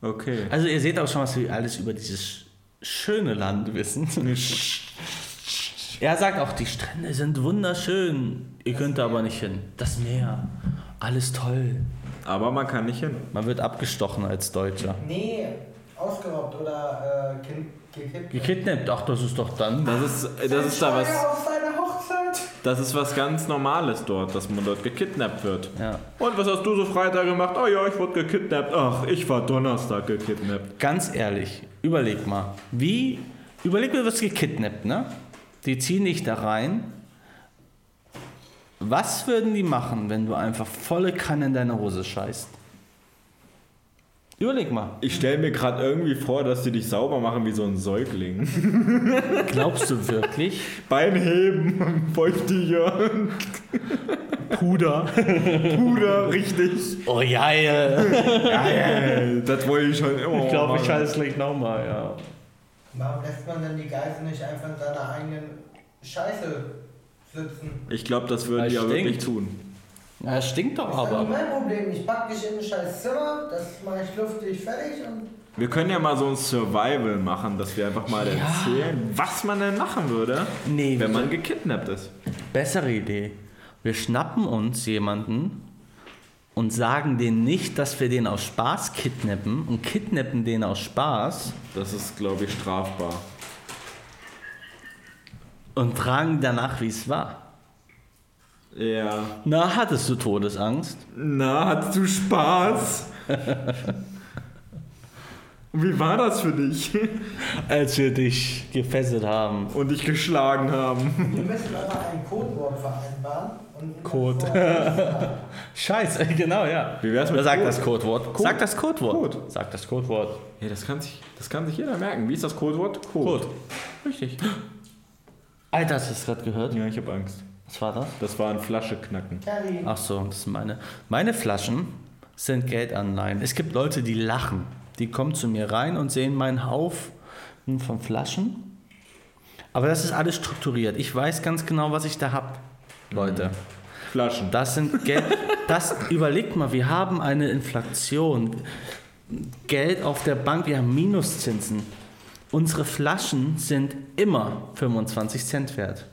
Okay. Also ihr seht auch schon, was wir alles über dieses sch- schöne Land wissen. *laughs* er sagt auch, die Strände sind wunderschön. Ihr könnt da aber nicht hin. Das Meer, alles toll. Aber man kann nicht hin. Man wird abgestochen als Deutscher. Nee, ausgeraubt oder äh, gekippt. Gekidnappt, ach, das ist doch dann. Das ist, das ist da was. auf seine Hochzeit. Das ist was ganz Normales dort, dass man dort gekidnappt wird. Ja. Und was hast du so Freitag gemacht? Oh ja, ich wurde gekidnappt. Ach, ich war Donnerstag gekidnappt. Ganz ehrlich, überleg mal. Wie, überleg mal, du wirst gekidnappt, ne? Die ziehen dich da rein. Was würden die machen, wenn du einfach volle Kanne in deine Hose scheißt? Überleg mal. Ich stelle mir gerade irgendwie vor, dass die dich sauber machen wie so ein Säugling. *laughs* Glaubst du wirklich? Bein heben, feuchtiger, Puder. Puder, richtig. Oh geil. Geil, das wollte ich schon immer Ich glaube, ich schalte es gleich nochmal, ja. Warum lässt man denn die Geisel nicht einfach in seiner eigenen Scheiße sitzen? Ich glaube, das würden Das die ja wirklich tun. Ja, es stinkt doch Das ist aber. mein Problem. Ich pack dich in ein scheiß Zimmer, das mache ich luftig fertig und Wir können ja mal so ein Survival machen, dass wir einfach mal Ja. erzählen, was man denn machen würde, Nee, wenn man gekidnappt ist. Bessere Idee. Wir schnappen uns jemanden und sagen denen nicht, dass wir den aus Spaß kidnappen und kidnappen den aus Spaß Das ist, glaube ich, strafbar. und fragen danach, wie es war. Ja. Na, hattest du Todesangst? Na, hattest du Spaß? Und Wie war das für dich? Als wir dich gefesselt haben. Und dich geschlagen haben? wir müssen aber ein Codewort vereinbaren. Und Code. Scheiße, *laughs* genau, ja. Wie wär's mit sag Code? das Codewort. Code. Sag das Codewort. Code. Sag das Codewort. Ja, das kann, sich, das kann sich jeder merken. Wie ist das Codewort? Code. Richtig. Alter, hast du das gerade gehört? Ja, ich habe Angst. Was war das? Das war ein Flasche knacken. Kerry, Ach so, das sind meine. Meine Flaschen sind Geldanleihen. Es gibt Leute, die lachen. Die kommen zu mir rein und sehen meinen Haufen von Flaschen. Aber das ist alles strukturiert. Ich weiß ganz genau, was ich da habe. Leute, Flaschen. das sind Geld. Das überlegt mal, wir haben eine Inflation. Geld auf der Bank, wir haben Minuszinsen. Unsere Flaschen sind immer 25 Cent wert.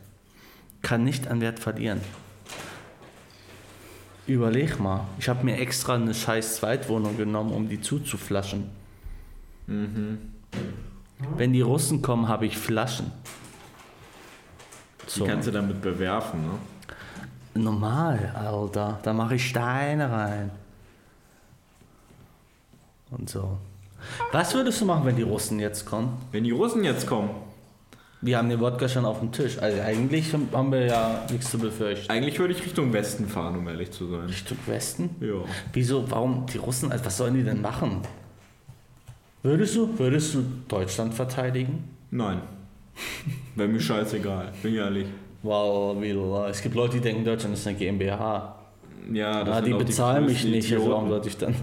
Kann nicht an Wert verlieren. Überleg mal, ich habe mir extra eine scheiß Zweitwohnung genommen, um die zuzuflaschen. Wenn die Russen kommen, habe ich Flaschen. So. Die kannst du damit bewerfen, ne? Normal, Alter. Da mache ich Steine rein. Und so. Was würdest du machen, wenn die Russen jetzt kommen? Wenn die Russen jetzt kommen, Wir haben den Wodka schon auf dem Tisch. Also eigentlich haben wir ja nichts zu befürchten. eigentlich würde ich Richtung Westen fahren, um ehrlich zu sein. Richtung Westen? Ja. Wieso, warum die Russen, also was sollen die denn machen? Würdest du, würdest du Deutschland verteidigen? Nein. Wäre mir scheißegal, bin ich ehrlich. Weil, weil, es gibt Leute, die denken, Deutschland ist eine GmbH. Ja, das Ah, die bezahlen mich nicht, also warum sollte ich dann?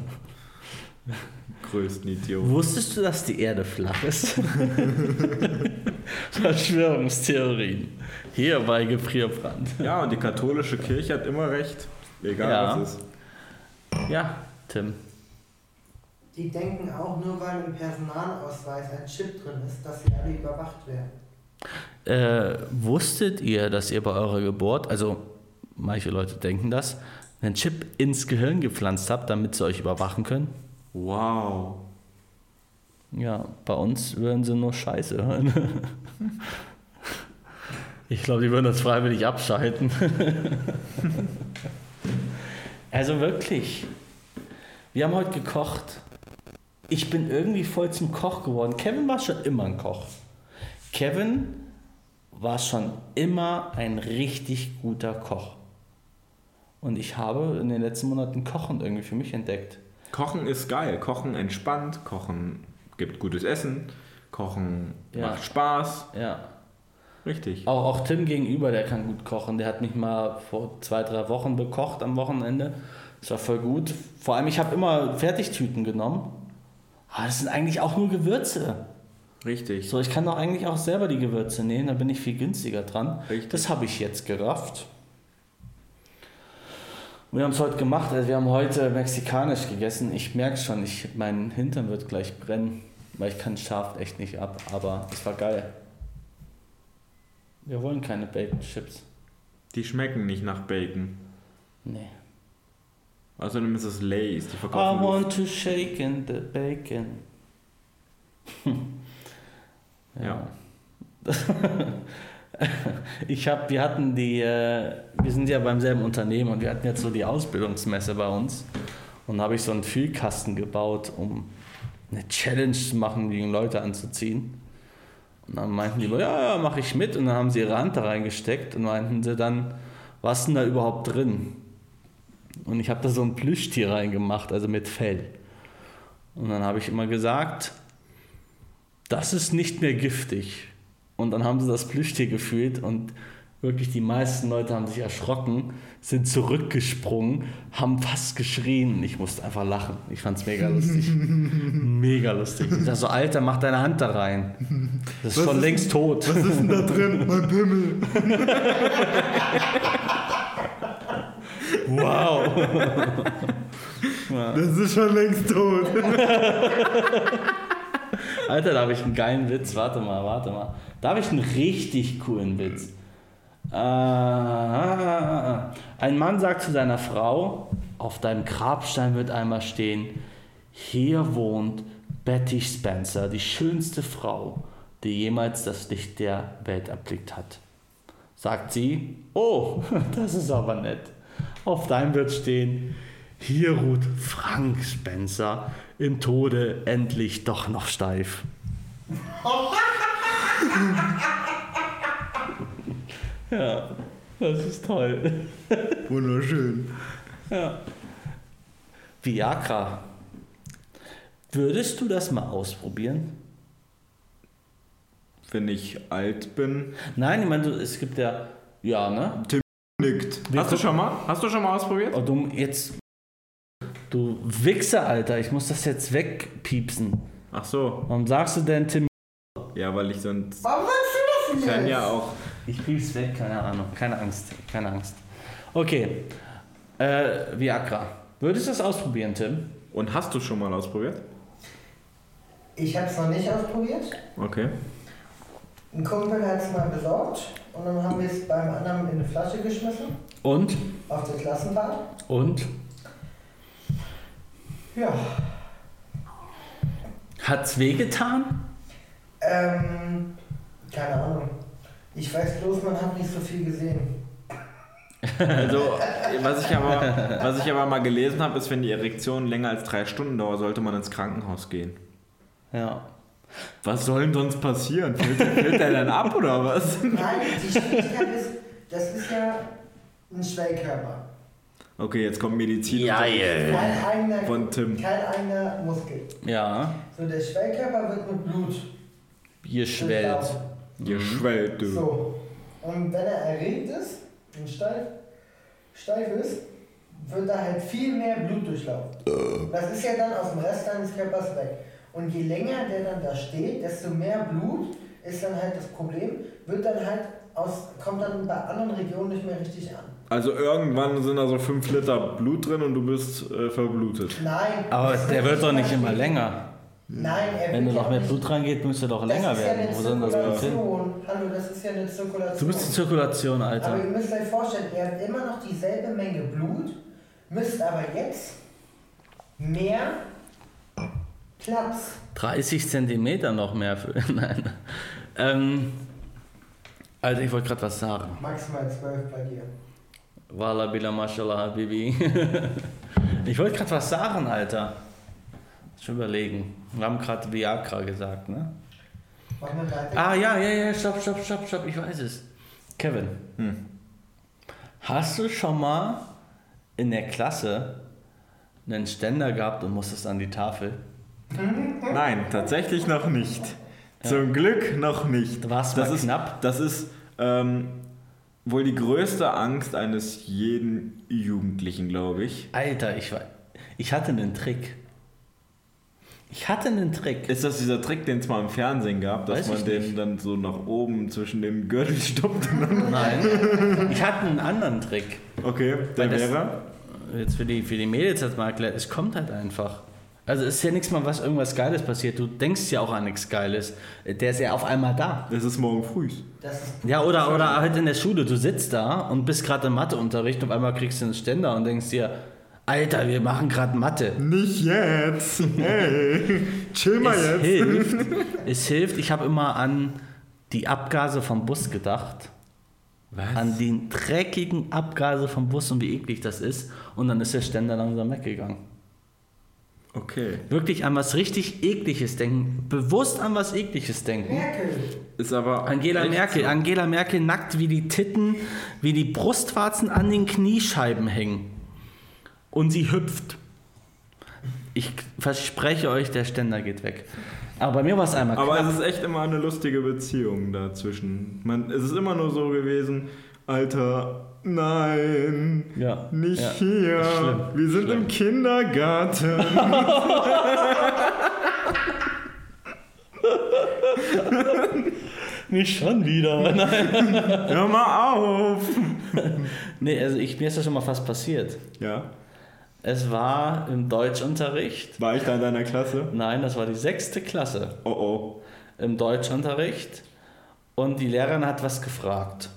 Größten Idioten. Wusstest du, dass die Erde flach ist? *laughs* Verschwörungstheorien. Hier bei Gefrierbrand. Ja, und die katholische Kirche hat immer recht. Egal Ja. was ist. Ja, Tim. Die denken auch nur, weil im Personalausweis ein Chip drin ist, dass sie alle überwacht werden. Äh, wusstet ihr, dass ihr bei eurer Geburt, also manche Leute denken das, einen Chip ins Gehirn gepflanzt habt, damit sie euch überwachen können? Wow. Ja, bei uns würden sie nur Scheiße hören. *laughs* Ich glaube, die würden das freiwillig abschalten. *laughs* Also wirklich. Wir haben heute gekocht. Ich bin irgendwie voll zum Koch geworden. Kevin war schon immer ein Koch. Kevin war schon immer ein richtig guter Koch. Und ich habe in den letzten Monaten Kochen irgendwie für mich entdeckt. Kochen ist geil. Kochen entspannt. Kochen gibt gutes Essen. Kochen Ja. macht Spaß. Ja. Richtig. Auch, auch Tim gegenüber, der kann gut kochen. Der hat mich mal vor zwei, drei Wochen bekocht am Wochenende. Das war voll gut. Vor allem, ich habe immer Fertigtüten genommen. Aber das sind eigentlich auch nur Gewürze. Richtig. So, ich kann doch eigentlich auch selber die Gewürze nehmen, da bin ich viel günstiger dran. Richtig. Das habe ich jetzt gerafft. Wir haben es heute gemacht, also wir haben heute mexikanisch gegessen. Ich merke schon, ich, mein Hintern wird gleich brennen, weil ich kann scharf echt nicht ab, aber es war geil. Wir wollen keine Bacon Chips. Die schmecken nicht nach Bacon. Nee. Außerdem ist es Lays. Die I verkaufen want to shake in the bacon. *laughs* Ja. *laughs* Ich habe, wir hatten die, äh, wir sind ja beim selben Unternehmen und wir hatten jetzt so die Ausbildungsmesse bei uns und habe ich so einen Fühlkasten gebaut, um eine Challenge zu machen, gegen Leute anzuziehen. Und dann meinten die, ja, ja, mache ich mit und dann haben sie ihre Hand da reingesteckt und meinten sie dann, was denn da überhaupt drin? Und ich habe da so ein Plüschtier reingemacht, also mit Fell. Und dann habe ich immer gesagt, das ist nicht mehr giftig. Und dann haben sie das Plüschtier gefühlt und wirklich die meisten Leute haben sich erschrocken, sind zurückgesprungen, haben fast geschrien. Ich musste einfach lachen. Ich fand es mega lustig. *laughs* mega lustig. Ich dachte so, Alter, mach deine Hand da rein. Das ist schon längst tot. Was ist denn da drin? *laughs* Mein Pimmel. Wow. *laughs* Das ist schon längst tot. Alter, da habe ich einen geilen Witz. Warte mal, warte mal. Da habe ich einen richtig coolen Witz. Äh, ein Mann sagt zu seiner Frau, auf deinem Grabstein wird einmal stehen, hier wohnt Betty Spencer, die schönste Frau, die jemals das Licht der Welt erblickt hat. Sagt sie, oh, *laughs* das ist aber nett. Auf deinem wird stehen, hier ruht Frank Spencer im Tode endlich doch noch steif. *laughs* ja, das ist toll. Wunderschön. Ja. Viagra. Würdest du das mal ausprobieren? Wenn ich alt bin. Nein, ich meine, du- es gibt ja. Ja, ne? Nickt. Wir Hast du schon mal? Hast du schon mal ausprobiert? Oh, du jetzt. Du Wichser, Alter, ich muss das jetzt wegpiepsen. Ach so. Warum sagst du denn Tim? Ja, weil ich sonst. Warum willst du das Ich kann ja auch. Ich piep's weg, keine Ahnung. Keine Angst, keine Angst. Okay. Äh, Viagra. Würdest du das ausprobieren, Tim? Und hast du schon mal ausprobiert? Ich habe es noch nicht ausprobiert. Okay. Ein Kumpel hat es mal besorgt und dann haben wir es beim anderen in eine Flasche geschmissen Und? auf der Klassenfahrt. Und? Ja. Hat's wehgetan? Ähm, keine Ahnung. Ich weiß bloß, man hat nicht so viel gesehen. *laughs* Also, was ich aber, was ich aber mal gelesen habe, ist, wenn die Erektion länger als drei Stunden dauert, sollte man ins Krankenhaus gehen. Ja. Was soll denn sonst passieren? Fällt, fällt der dann ab oder was? *laughs* Nein, die Schwierigkeit ist, das ist ja ein Schwellkörper. Okay, jetzt kommt Medizin. Ja, yeah. Kein eigener, Von Tim. kein eigener Muskel. Ja. So, der Schwellkörper wird mit Blut Geschwellt. Ihr schwellt, du. So. Und wenn er erregt ist und steif, steif ist, wird da halt viel mehr Blut durchlaufen. Das ist ja dann aus dem Rest deines Körpers weg. Und je länger der dann da steht, desto mehr Blut ist dann halt das Problem, wird dann halt aus, kommt dann bei anderen Regionen nicht mehr richtig an. Also irgendwann sind da so 5 Liter Blut drin und du bist äh, verblutet. Nein. Aber der wird doch nicht immer länger. Nein, er Wenn da noch mehr Blut reingeht, müsste doch das länger ist werden. Ja Wo eine soll denn das? Zirkulation. Hallo, das ist ja eine Zirkulation. Du bist die Zirkulation, Aber Alter. ihr müsst euch vorstellen, ihr habt immer noch dieselbe Menge Blut, müsst aber jetzt mehr Platz. 30 Zentimeter noch mehr für. *laughs* Nein. Ähm, also ich wollte gerade was sagen. Maximal 12 bei dir. Walla bila mashallah habibi. *laughs* ich wollte gerade was sagen, Alter. Schon überlegen. Wir haben gerade Viagra gesagt, ne? Ah, ja, ja, ja, stopp, stopp, stopp, stopp, ich weiß es. Kevin, Hm. hast du schon mal in der Klasse einen Ständer gehabt und musstest an die Tafel? Nein, tatsächlich noch nicht. Zum Glück noch nicht. War's das mal ist, knapp? Das ist ähm, wohl die größte Angst eines jeden Jugendlichen, glaube ich. Alter, ich, war, ich hatte einen Trick. Ich hatte einen Trick. Ist das dieser Trick, den es mal im Fernsehen gab, dass Weiß man den nicht. dann so nach oben zwischen dem Gürtel *laughs* stoppt? Nein, ich hatte einen anderen Trick. Okay, der Weil das- wäre. Jetzt für die, für die Mädels jetzt mal erklärt, es kommt halt einfach. Also es ist ja nichts mal, was irgendwas Geiles passiert. Du denkst ja auch an nichts Geiles. Der ist ja auf einmal da. Das ist morgen früh. Ja, oder, oder halt in der Schule, du sitzt da und bist gerade im Matheunterricht und auf einmal kriegst du einen Ständer und denkst dir, Alter, wir machen gerade Mathe. Nicht jetzt! Hey! Chill mal Es jetzt! hilft. Es hilft. Ich habe immer an die Abgase vom Bus gedacht. Was? An die dreckigen Abgase vom Bus und wie eklig das ist. Und dann ist der Ständer langsam weggegangen. Okay. Wirklich an was richtig Ekliges denken. Bewusst an was Ekliges denken. Merkel. Ist aber. Angela Merkel. so. Angela Merkel nackt wie die Titten, wie die Brustwarzen an den Kniescheiben hängen. Und sie hüpft. Ich verspreche euch, der Ständer geht weg. Aber bei mir war es einmal Aber knapp. es ist echt immer eine lustige Beziehung dazwischen. Man, es ist immer nur so gewesen, Alter, nein, Ja, nicht ja. hier. Schlimm, Wir sind schlimm. im Kindergarten. *laughs* Nicht schon wieder. Nein. *laughs* Hör mal auf. Nee, also ich, mir ist das schon mal fast passiert. Ja, Es war im Deutschunterricht. war ich da in deiner Klasse? Nein, das war die sechste Klasse. Oh oh. Im Deutschunterricht. Und die Lehrerin hat was gefragt.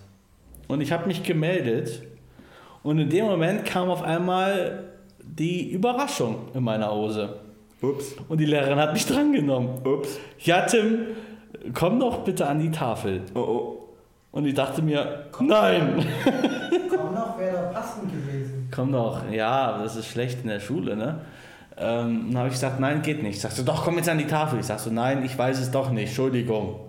Und ich habe mich gemeldet. Und in dem Moment kam auf einmal die Überraschung in meiner Hose. Ups, Und die Lehrerin hat mich drangenommen. ups. Ja, Tim, komm doch bitte an die Tafel. Oh oh. Und ich dachte mir, nein. Komm *laughs* noch, wäre doch passend gewesen. Komm doch, ja, das ist schlecht in der Schule, ne? Ähm, dann habe ich gesagt, nein, geht nicht. Sagst du, doch, komm jetzt an die Tafel. Ich sag so, nein, ich weiß es doch nicht, Entschuldigung.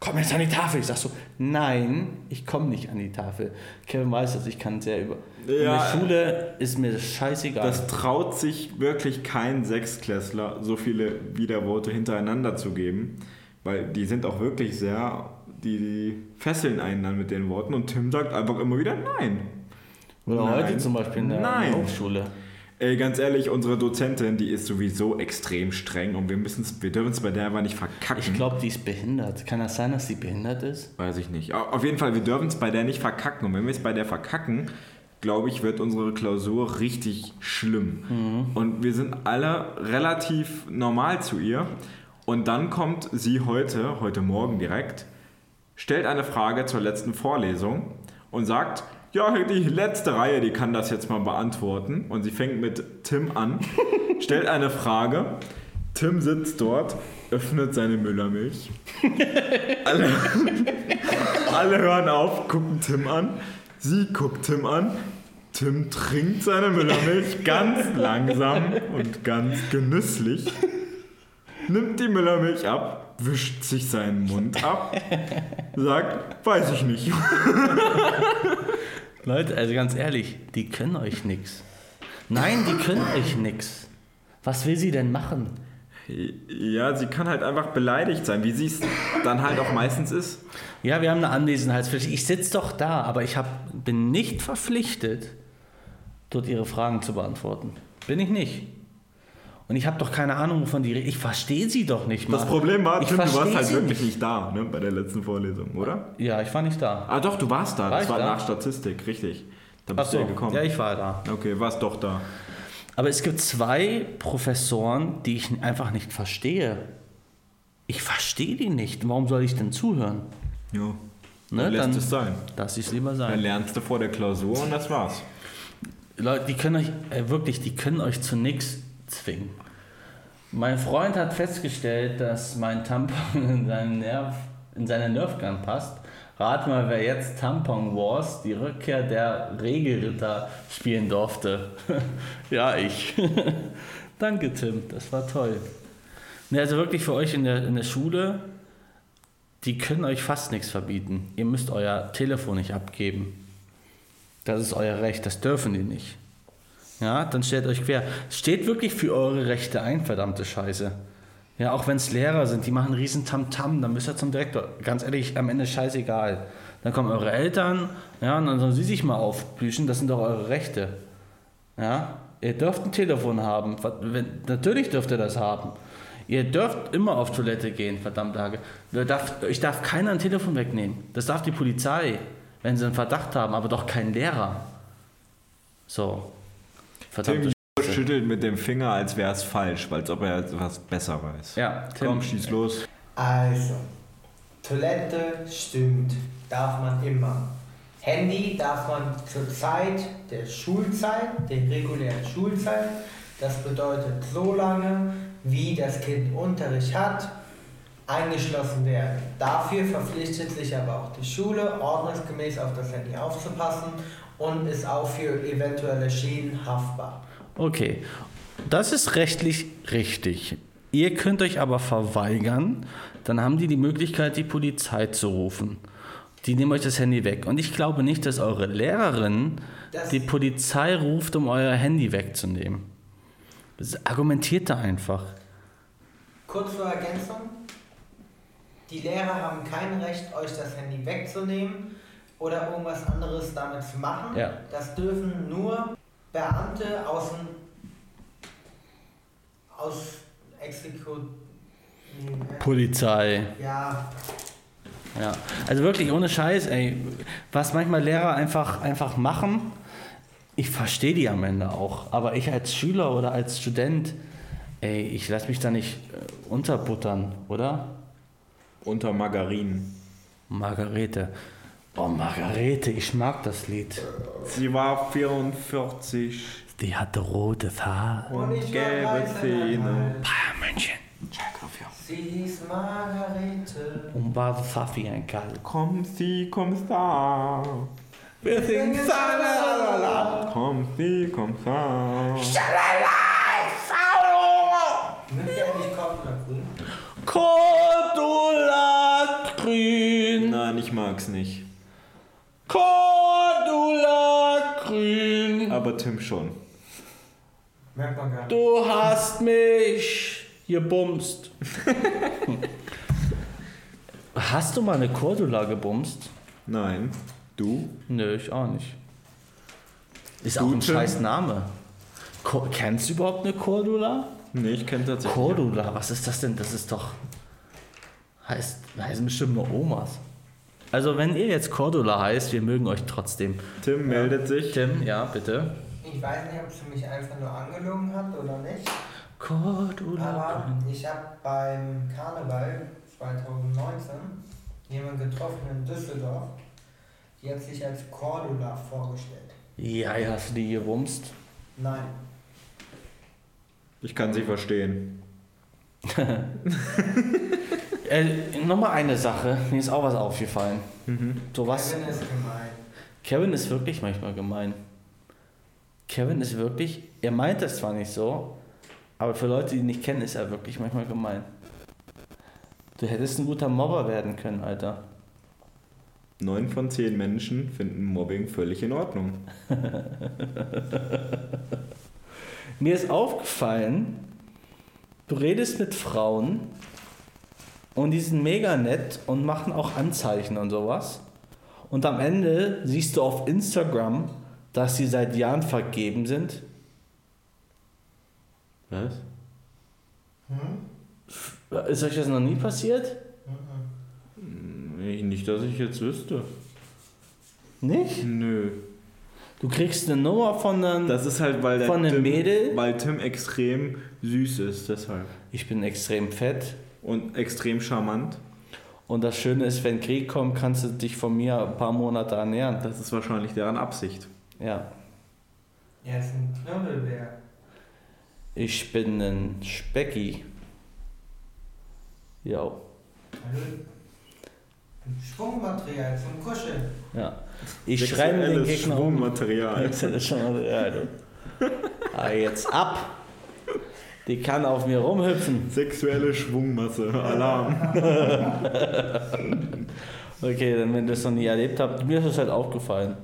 Komm jetzt an die Tafel. Ich sag so, nein, ich komme nicht an die Tafel. Kevin weiß das, ich kann sehr über. in Ja. der Schule ist mir das scheißegal. Das traut sich wirklich kein Sechsklässler, so viele Widerworte hintereinander zu geben, weil die sind auch wirklich sehr, die, die fesseln einen dann mit den Worten und Tim sagt einfach immer wieder Nein. Oder Nein. heute zum Beispiel in der Nein. Hochschule. Ey, ganz ehrlich, unsere Dozentin, die ist sowieso extrem streng und wir, wir dürfen es bei der aber nicht verkacken. Ich glaube, die ist behindert. Kann das sein, dass die behindert ist? Weiß ich nicht. Au- Auf jeden Fall, wir dürfen es bei der nicht verkacken. Und wenn wir es bei der verkacken, glaube ich, wird unsere Klausur richtig schlimm. Und wir sind alle relativ normal zu ihr. Und dann kommt sie heute, heute Morgen direkt, stellt eine Frage zur letzten Vorlesung und sagt, ja, die letzte Reihe, die kann das jetzt mal beantworten. Und sie fängt mit Tim an, *laughs* stellt eine Frage. Tim sitzt dort, öffnet seine Müllermilch. *laughs* Alle, Alle hören auf, gucken Tim an. Sie guckt Tim an. Tim trinkt seine Müllermilch ganz *laughs* langsam und ganz genüsslich. Nimmt die Müllermilch ab, wischt sich seinen Mund ab, sagt, weiß ich nicht. Leute, also ganz ehrlich, die können euch nix. Nein, die können euch nix. Was will sie denn machen? Ja, sie kann halt einfach beleidigt sein, wie sie es dann halt auch meistens ist. Ja, wir haben eine Anwesenheitspflicht. Ich sitze doch da, aber ich hab, bin nicht verpflichtet, dort ihre Fragen zu beantworten. Bin ich nicht. Und ich habe doch keine Ahnung, wovon die reden. Ich verstehe sie doch nicht mal. Das Problem war, Tim, du warst halt wirklich nicht da, ne, bei der letzten Vorlesung, oder? Ja, ich war nicht da. Ah doch, du warst da, War das war da? nach Statistik, richtig. Da bist du so, ja gekommen. ja, ich war da. okay, warst doch da. Aber es gibt zwei Professoren, die ich einfach nicht verstehe. Ich verstehe die nicht. Warum soll ich denn zuhören? Ja. Ne, Dann lässt dann- es sein. Lass ich es lieber Dann sein. lernst du vor der Klausur und das war's. Leute, die können euch, äh, wirklich, die können euch zu nichts zwingen. Mein Freund hat festgestellt, dass mein Tampon in, seinen Nerv, in seine Nerfgun passt. Rat mal, wer jetzt Tampon Wars, die Rückkehr der Regelritter, spielen durfte. *laughs* ja, ich. *laughs* Danke, Tim, das war toll. Ne, also wirklich für euch in der, in der Schule, die können euch fast nichts verbieten. Ihr müsst euer Telefon nicht abgeben. Das ist euer Recht, das dürfen die nicht. Ja, dann stellt euch quer. Steht wirklich für eure Rechte ein, verdammte Scheiße. Ja, auch wenn es Lehrer sind, die machen einen riesen Tamtam, dann müsst ihr zum Direktor. Ganz ehrlich, am Ende scheißegal. Dann kommen eure Eltern, ja, und dann sollen sie sich mal aufblüschen, das sind doch eure Rechte. Ja, ihr dürft ein Telefon haben, natürlich dürft ihr das haben. Ihr dürft immer auf Toilette gehen, verdammte darf, ich darf keiner ein Telefon wegnehmen. Das darf die Polizei, wenn sie einen Verdacht haben, aber doch kein Lehrer. So. Verdammte Tim schüttelt mit dem Finger, als wäre es falsch, als ob er was besser weiß. Ja, Tim. Komm, schieß los. Also, Toilette stimmt, darf man immer. Handy darf man zur Zeit der Schulzeit, der regulären Schulzeit, das bedeutet so lange, wie das Kind Unterricht hat, eingeschlossen werden. Dafür verpflichtet sich aber auch die Schule, ordnungsgemäß auf das Handy aufzupassen und ist auch für eventuelle Schäden haftbar. Okay, das ist rechtlich richtig. Ihr könnt euch aber verweigern, dann haben die die Möglichkeit, die Polizei zu rufen. Die nehmen euch das Handy weg. Und ich glaube nicht, dass eure Lehrerin Das- die Polizei ruft, um euer Handy wegzunehmen. Das argumentiert da einfach. Kurz zur Ergänzung. Die Lehrer haben kein Recht, euch das Handy wegzunehmen oder irgendwas anderes damit zu machen. Ja. Das dürfen nur Beamte aus dem aus Exekut... Polizei. Ja, Ja, also wirklich ohne Scheiß, ey. Was manchmal Lehrer einfach, einfach machen, ich verstehe die am Ende auch. Aber ich als Schüler oder als Student, ey, ich lasse mich da nicht äh, unterbuttern, oder? Unter Margarinen. Margarete. Oh, Margarete, ich mag das Lied. Sie war 44 Die hatte rotes Haar. Und ich und gelbe Zähne. Bayern München. sie hieß Margarete. Und war Safi ein Kerl. Komm sie, komm da. Wir singen Salalala. Komm sie, komm da. Nimmt der nicht oder Grün? Cordula grün. Nein, ich mag's nicht. Cordula grün. Aber Tim schon. Merkt man gar nicht. Du hast mich gebumst. hast du mal eine Cordula gebumst? Nein. Du? Nö, ich auch nicht. Ist Du, auch ein Tim? scheiß Name. Ko kennst du überhaupt eine Cordula? Nee, ich kenne tatsächlich. Cordula, was ist das denn? Das ist doch. Heißt, heißen bestimmt nur Omas. Also, wenn ihr jetzt Cordula heißt, wir mögen euch trotzdem. Tim meldet sich. Tim, ja, bitte. Ich weiß nicht, ob sie mich einfach nur angelogen hat oder nicht. Cordula. Aber ich habe beim Karneval 2019 jemanden getroffen in Düsseldorf. Die hat sich als Cordula vorgestellt. Ja, ja, hast du die gewumst? Nein. Ich kann sie verstehen. *laughs* Äh, Nochmal eine Sache, mir ist auch was aufgefallen. So was. Kevin ist gemein. Kevin ist wirklich manchmal gemein. Kevin ist wirklich, er meint das zwar nicht so, aber für Leute, die ihn nicht kennen, ist er wirklich manchmal gemein. Du hättest ein guter Mobber werden können, Alter. Neun von zehn Menschen finden Mobbing völlig in Ordnung. *laughs* Mir ist aufgefallen, du redest mit Frauen und die sind mega nett und machen auch Anzeichen und sowas. Und am Ende siehst du auf Instagram, dass sie seit Jahren vergeben sind. Was? Ist euch das noch nie passiert? Nee, Nicht, dass ich jetzt wüsste. Nicht? Nö. Du kriegst eine Nummer von einem. Das ist halt, weil der Von einem Tim, Mädel? Weil Tim extrem süß ist, deshalb. ich bin extrem fett. Und extrem charmant. Und das Schöne ist, wenn Krieg kommt, kannst du dich von mir ein paar Monate ernähren. Das ist wahrscheinlich deren Absicht. Ja. Er ist ein Knödelbär. Ich bin ein Specki. Jo. Also, ein Schwungmaterial zum Kuscheln. Ja. Ich schreibe den Gegner um. Schwungmaterial. Du. *laughs* Ah, jetzt ab. Die kann auf mir rumhüpfen. Sexuelle Schwungmasse. Alarm. *laughs* Okay, dann wenn ihr das noch nie erlebt habt, mir ist es halt aufgefallen.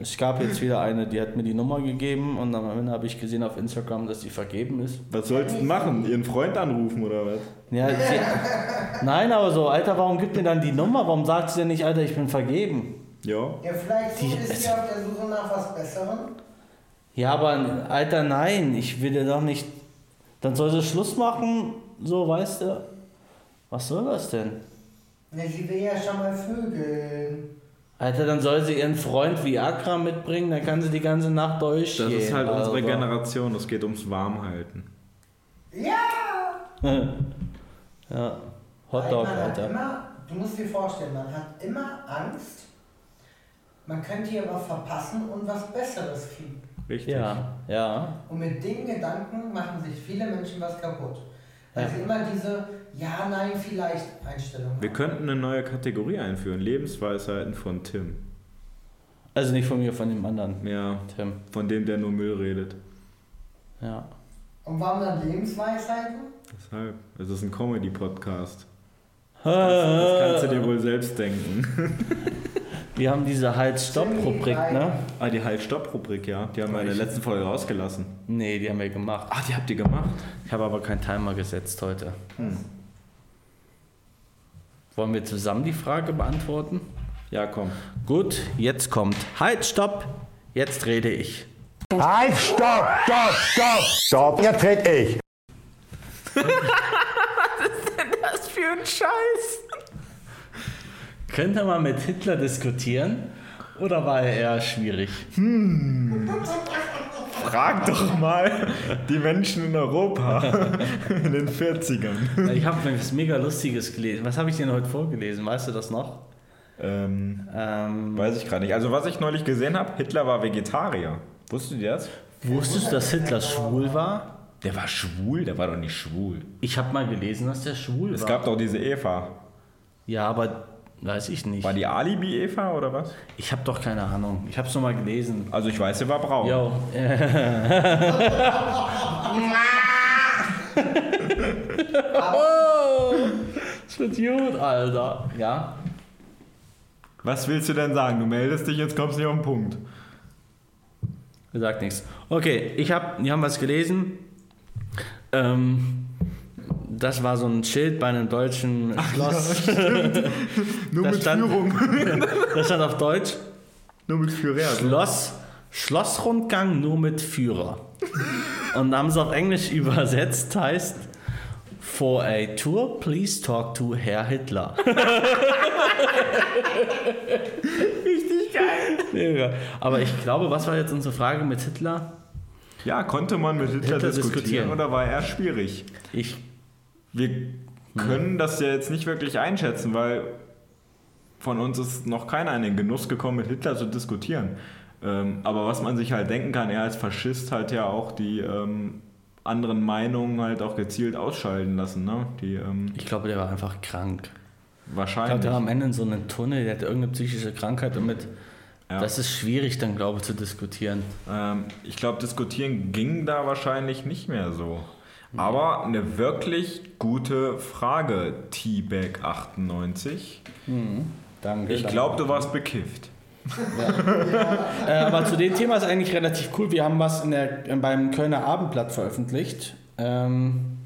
Es gab jetzt wieder eine, die hat mir die Nummer gegeben und am Ende habe ich gesehen auf Instagram, dass sie vergeben ist. Was sollst du machen? Ihren Freund anrufen oder was? Ja, sie, nein, aber so, Alter, warum gibt mir dann die Nummer? Warum sagt sie denn nicht, Alter, ich bin vergeben? Ja. Ja, vielleicht Die- ist sie auf der Suche nach was Besserem. Ja, aber Alter, nein, ich will dir doch nicht. Dann soll sie Schluss machen, so, weißt du? Was soll das denn? Ne, sie will ja schon mal vögeln. Alter, dann soll sie ihren Freund Viagra mitbringen, dann kann sie die ganze Nacht durchgehen. Das ist halt unsere also. Generation. Es geht ums Warmhalten. Ja! *laughs* Ja, Hotdog, man Hat Alter. immer, du musst dir vorstellen, man hat immer Angst, man könnte hier was verpassen und was Besseres kriegen. Richtig. Ja, ja. Und mit den Gedanken machen sich viele Menschen was kaputt. Weil Ja. sie immer diese Ja, nein, vielleicht Einstellung Wir haben. könnten eine neue Kategorie einführen. Lebensweisheiten von Tim. Also nicht von mir, von dem anderen, Ja, Tim. von dem, der nur Müll redet. Ja. Und warum dann Lebensweisheiten? Deshalb. Es ist ein Comedy-Podcast. Das kannst du dir wohl selbst denken. *laughs* Wir haben diese Halt-Stopp-Rubrik, ne? Ah, die Halt-Stopp-Rubrik, ja. Die haben wir in der letzten Folge rausgelassen. Nee, die haben wir gemacht. Ach, die habt ihr gemacht? Ich habe aber keinen Timer gesetzt heute. Hm. Wollen wir zusammen die Frage beantworten? Ja, komm. Gut, jetzt kommt Halt, Stopp. Jetzt rede ich. Halt, stopp, stopp, stopp, stopp. Jetzt red ich. *laughs* Was für ein Scheiß! Könnte man mit Hitler diskutieren? Oder war er eher schwierig? Frag doch mal die Menschen in Europa *laughs* in den 40ern. Ich habe was mega Lustiges gelesen. Was habe ich denn heute vorgelesen? Weißt du das noch? Ähm, Ähm, weiß ich gerade nicht. Also, was ich neulich gesehen habe, Hitler war Vegetarier. Wusstet ihr das? wusstest du, dass Hitler schwul war? Der war schwul? Der war doch nicht schwul. Ich habe mal gelesen, dass der schwul Es war. gab doch diese Eva. ja, aber weiß ich nicht. War die Alibi-Eva oder was? Ich habe doch keine Ahnung. Ich habe es nur mal gelesen. Also, ich weiß, sie war braun. Jo. *laughs* Das wird gut, Alter. Ja. Was willst du denn sagen? Du meldest dich, jetzt kommst du nicht auf den Punkt. Sagt nichts. Okay, ich habe, wir haben was gelesen. Ähm, das war so ein Schild bei einem deutschen Schloss. *laughs* Nur Da mit stand- Führung. *laughs* Das stand auf Deutsch. Nur mit Führer. Schloss, Schlossrundgang nur mit Führer. Und haben es auf Englisch *laughs* übersetzt, heißt For a tour, please talk to Herr Hitler. Richtig geil. Aber ich glaube, was war jetzt unsere Frage mit Hitler? Ja, konnte man mit Hitler, Hitler diskutieren, diskutieren. oder war er schwierig? Ich, Wir können das ja jetzt nicht wirklich einschätzen, weil von uns ist noch keiner in den Genuss gekommen, mit Hitler zu diskutieren. Ähm, aber was man sich halt denken kann, er als Faschist halt ja auch die ähm, anderen Meinungen halt auch gezielt ausschalten lassen, ne? Die ähm, Ich glaube, der war einfach krank. Ich glaube, wahrscheinlich. der war am Ende in so einem Tunnel, der hatte irgendeine psychische Krankheit und mit. Ja. Das ist schwierig dann, glaube ich, zu diskutieren. Ähm, ich glaube, diskutieren ging da wahrscheinlich nicht mehr so. Aber eine wirklich gute Frage, T-Bag98. Danke. Ich glaube, du warst bekifft. *laughs* Äh, aber zu dem Thema ist eigentlich relativ cool. Wir haben was in der, beim Kölner Abendblatt veröffentlicht. Ähm,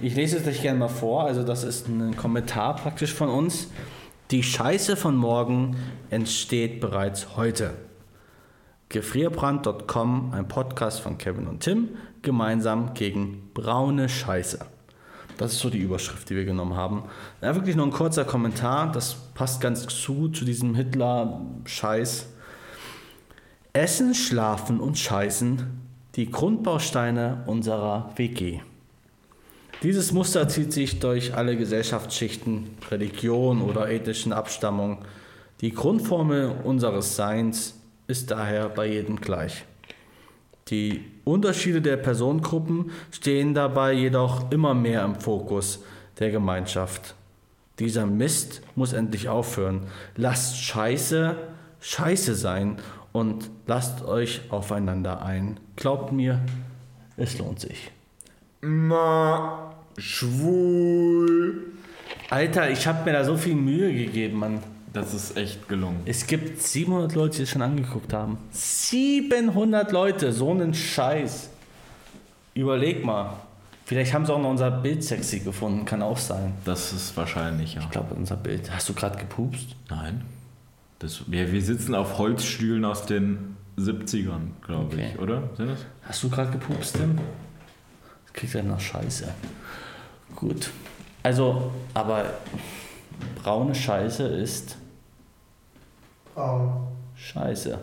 ich lese es euch gerne mal vor. Also, das ist ein Kommentar praktisch von uns. Die Scheiße von morgen entsteht bereits heute. Gefrierbrand.com, ein Podcast von Kevin und Tim, gemeinsam gegen braune Scheiße. Das ist so die Überschrift, die wir genommen haben. Ja, wirklich nur ein kurzer Kommentar, das passt ganz zu, zu diesem Hitler-Scheiß. Essen, Schlafen und Scheißen, die Grundbausteine unserer WG. Dieses Muster zieht sich durch alle Gesellschaftsschichten, Religion oder ethnischen Abstammung. Die Grundformel unseres Seins ist daher bei jedem gleich. Die Unterschiede der Personengruppen stehen dabei jedoch immer mehr im Fokus der Gemeinschaft. Dieser Mist muss endlich aufhören. Lasst Scheiße Scheiße sein und lasst euch aufeinander ein. Glaubt mir, es lohnt sich. Ma, schwul. Alter, ich habe mir da so viel Mühe gegeben, Mann. Das ist echt gelungen. Es gibt 700 Leute, die es schon angeguckt haben. 700 Leute, so einen Scheiß. Überleg mal. Vielleicht haben sie auch noch unser Bild sexy gefunden, kann auch sein. Das ist wahrscheinlich, ja. Ich glaube, unser Bild. Hast du gerade gepupst? Nein. Das, wir, wir sitzen auf Holzstühlen aus den 70ern, glaube Okay. ich, oder? Sind das? Hast du gerade gepupst, Tim? Das kriegt er noch Scheiße. Gut. Also, aber braune Scheiße ist Braun. Scheiße.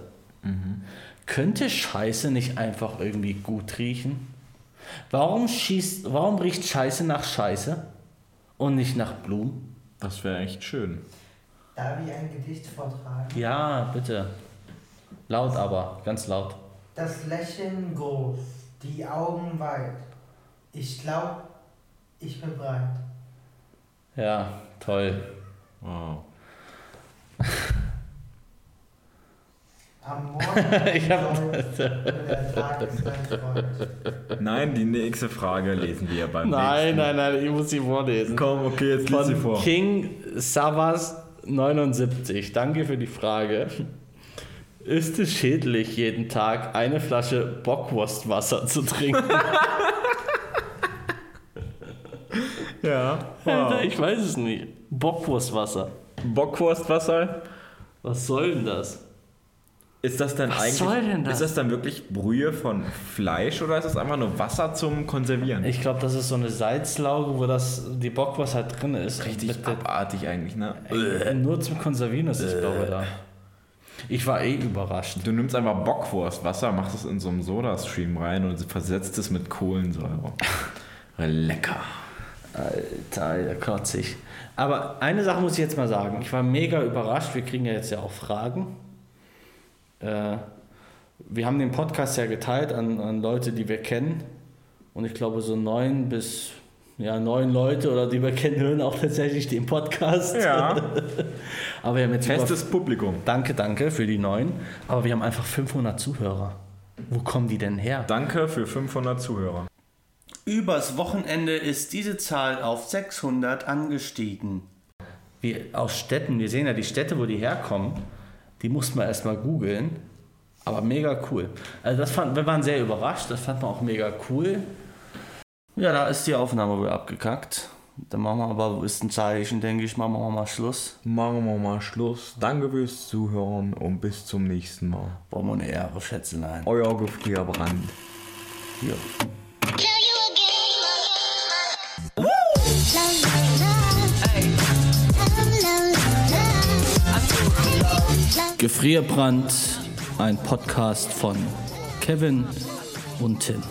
Könnte Scheiße nicht einfach irgendwie gut riechen? Warum, schießt, warum riecht Scheiße nach Scheiße und nicht nach Blumen? Das wäre echt schön. Darf ich ein Gedicht vortragen? Ja, bitte. Laut aber, ganz laut. Das Lächeln groß, die Augen weit. Ich glaub, ich bin bereit. Ja, toll. Wow. *laughs* Am Morgen *laughs* Ich hab- soll und der Tag ist mein Freund. Nein, die nächste Frage lesen wir beim Nein, nächsten. nein, nein, ich muss sie vorlesen. Komm, okay, jetzt lies sie vor. King Savas 79. Danke für die Frage. Ist es schädlich, jeden Tag eine Flasche Bockwurstwasser zu trinken? *laughs* Ja. Alter, ich weiß es nicht. Bockwurstwasser. Bockwurstwasser. Was soll denn das? Ist das dann Was eigentlich. soll denn das? Ist das dann wirklich Brühe von Fleisch oder ist das einfach nur Wasser zum Konservieren? Ich glaube, das ist so eine Salzlauge, wo das, die Bockwurst halt drin ist. Richtig abartig eigentlich, ne? Äh, Nur zum Konservieren ist es, glaube ich, da. Ich war eh überrascht. Du nimmst einfach Bockwurstwasser, machst es in so einem Sodastream rein und versetzt es mit Kohlensäure. *laughs* Lecker. Alter, Alter, kotzig. Aber eine Sache muss ich jetzt mal sagen. Ich war mega überrascht. Wir kriegen ja jetzt ja auch Fragen. Äh, wir haben den Podcast ja geteilt an, an Leute, die wir kennen. Und ich glaube, so neun bis ja, neun Leute oder die wir kennen, hören auch tatsächlich den Podcast. Ja. *laughs* Aber wir haben jetzt über- Festes Publikum. Danke, danke für die neun. Aber wir haben einfach 500 Zuhörer. Wo kommen die denn her? Danke für 500 Zuhörer. Übers Wochenende ist diese Zahl auf 600 angestiegen. Wir aus Städten, wir sehen ja die Städte, wo die herkommen, die mussten wir erstmal googeln. Aber mega cool. Also das fand, wir waren sehr überrascht, das fand man auch mega cool. Ja, da ist die Aufnahme wohl abgekackt. Dann machen wir aber, ist ein Zeichen, denke ich, machen wir mal Schluss. Machen wir mal Schluss. Danke fürs Zuhören und bis zum nächsten Mal. Wollen wir eine Ehre, Schätzelein. Euer Gefrierbrand. Hier. Gefrierbrand, ein Podcast von Kevin und Tim.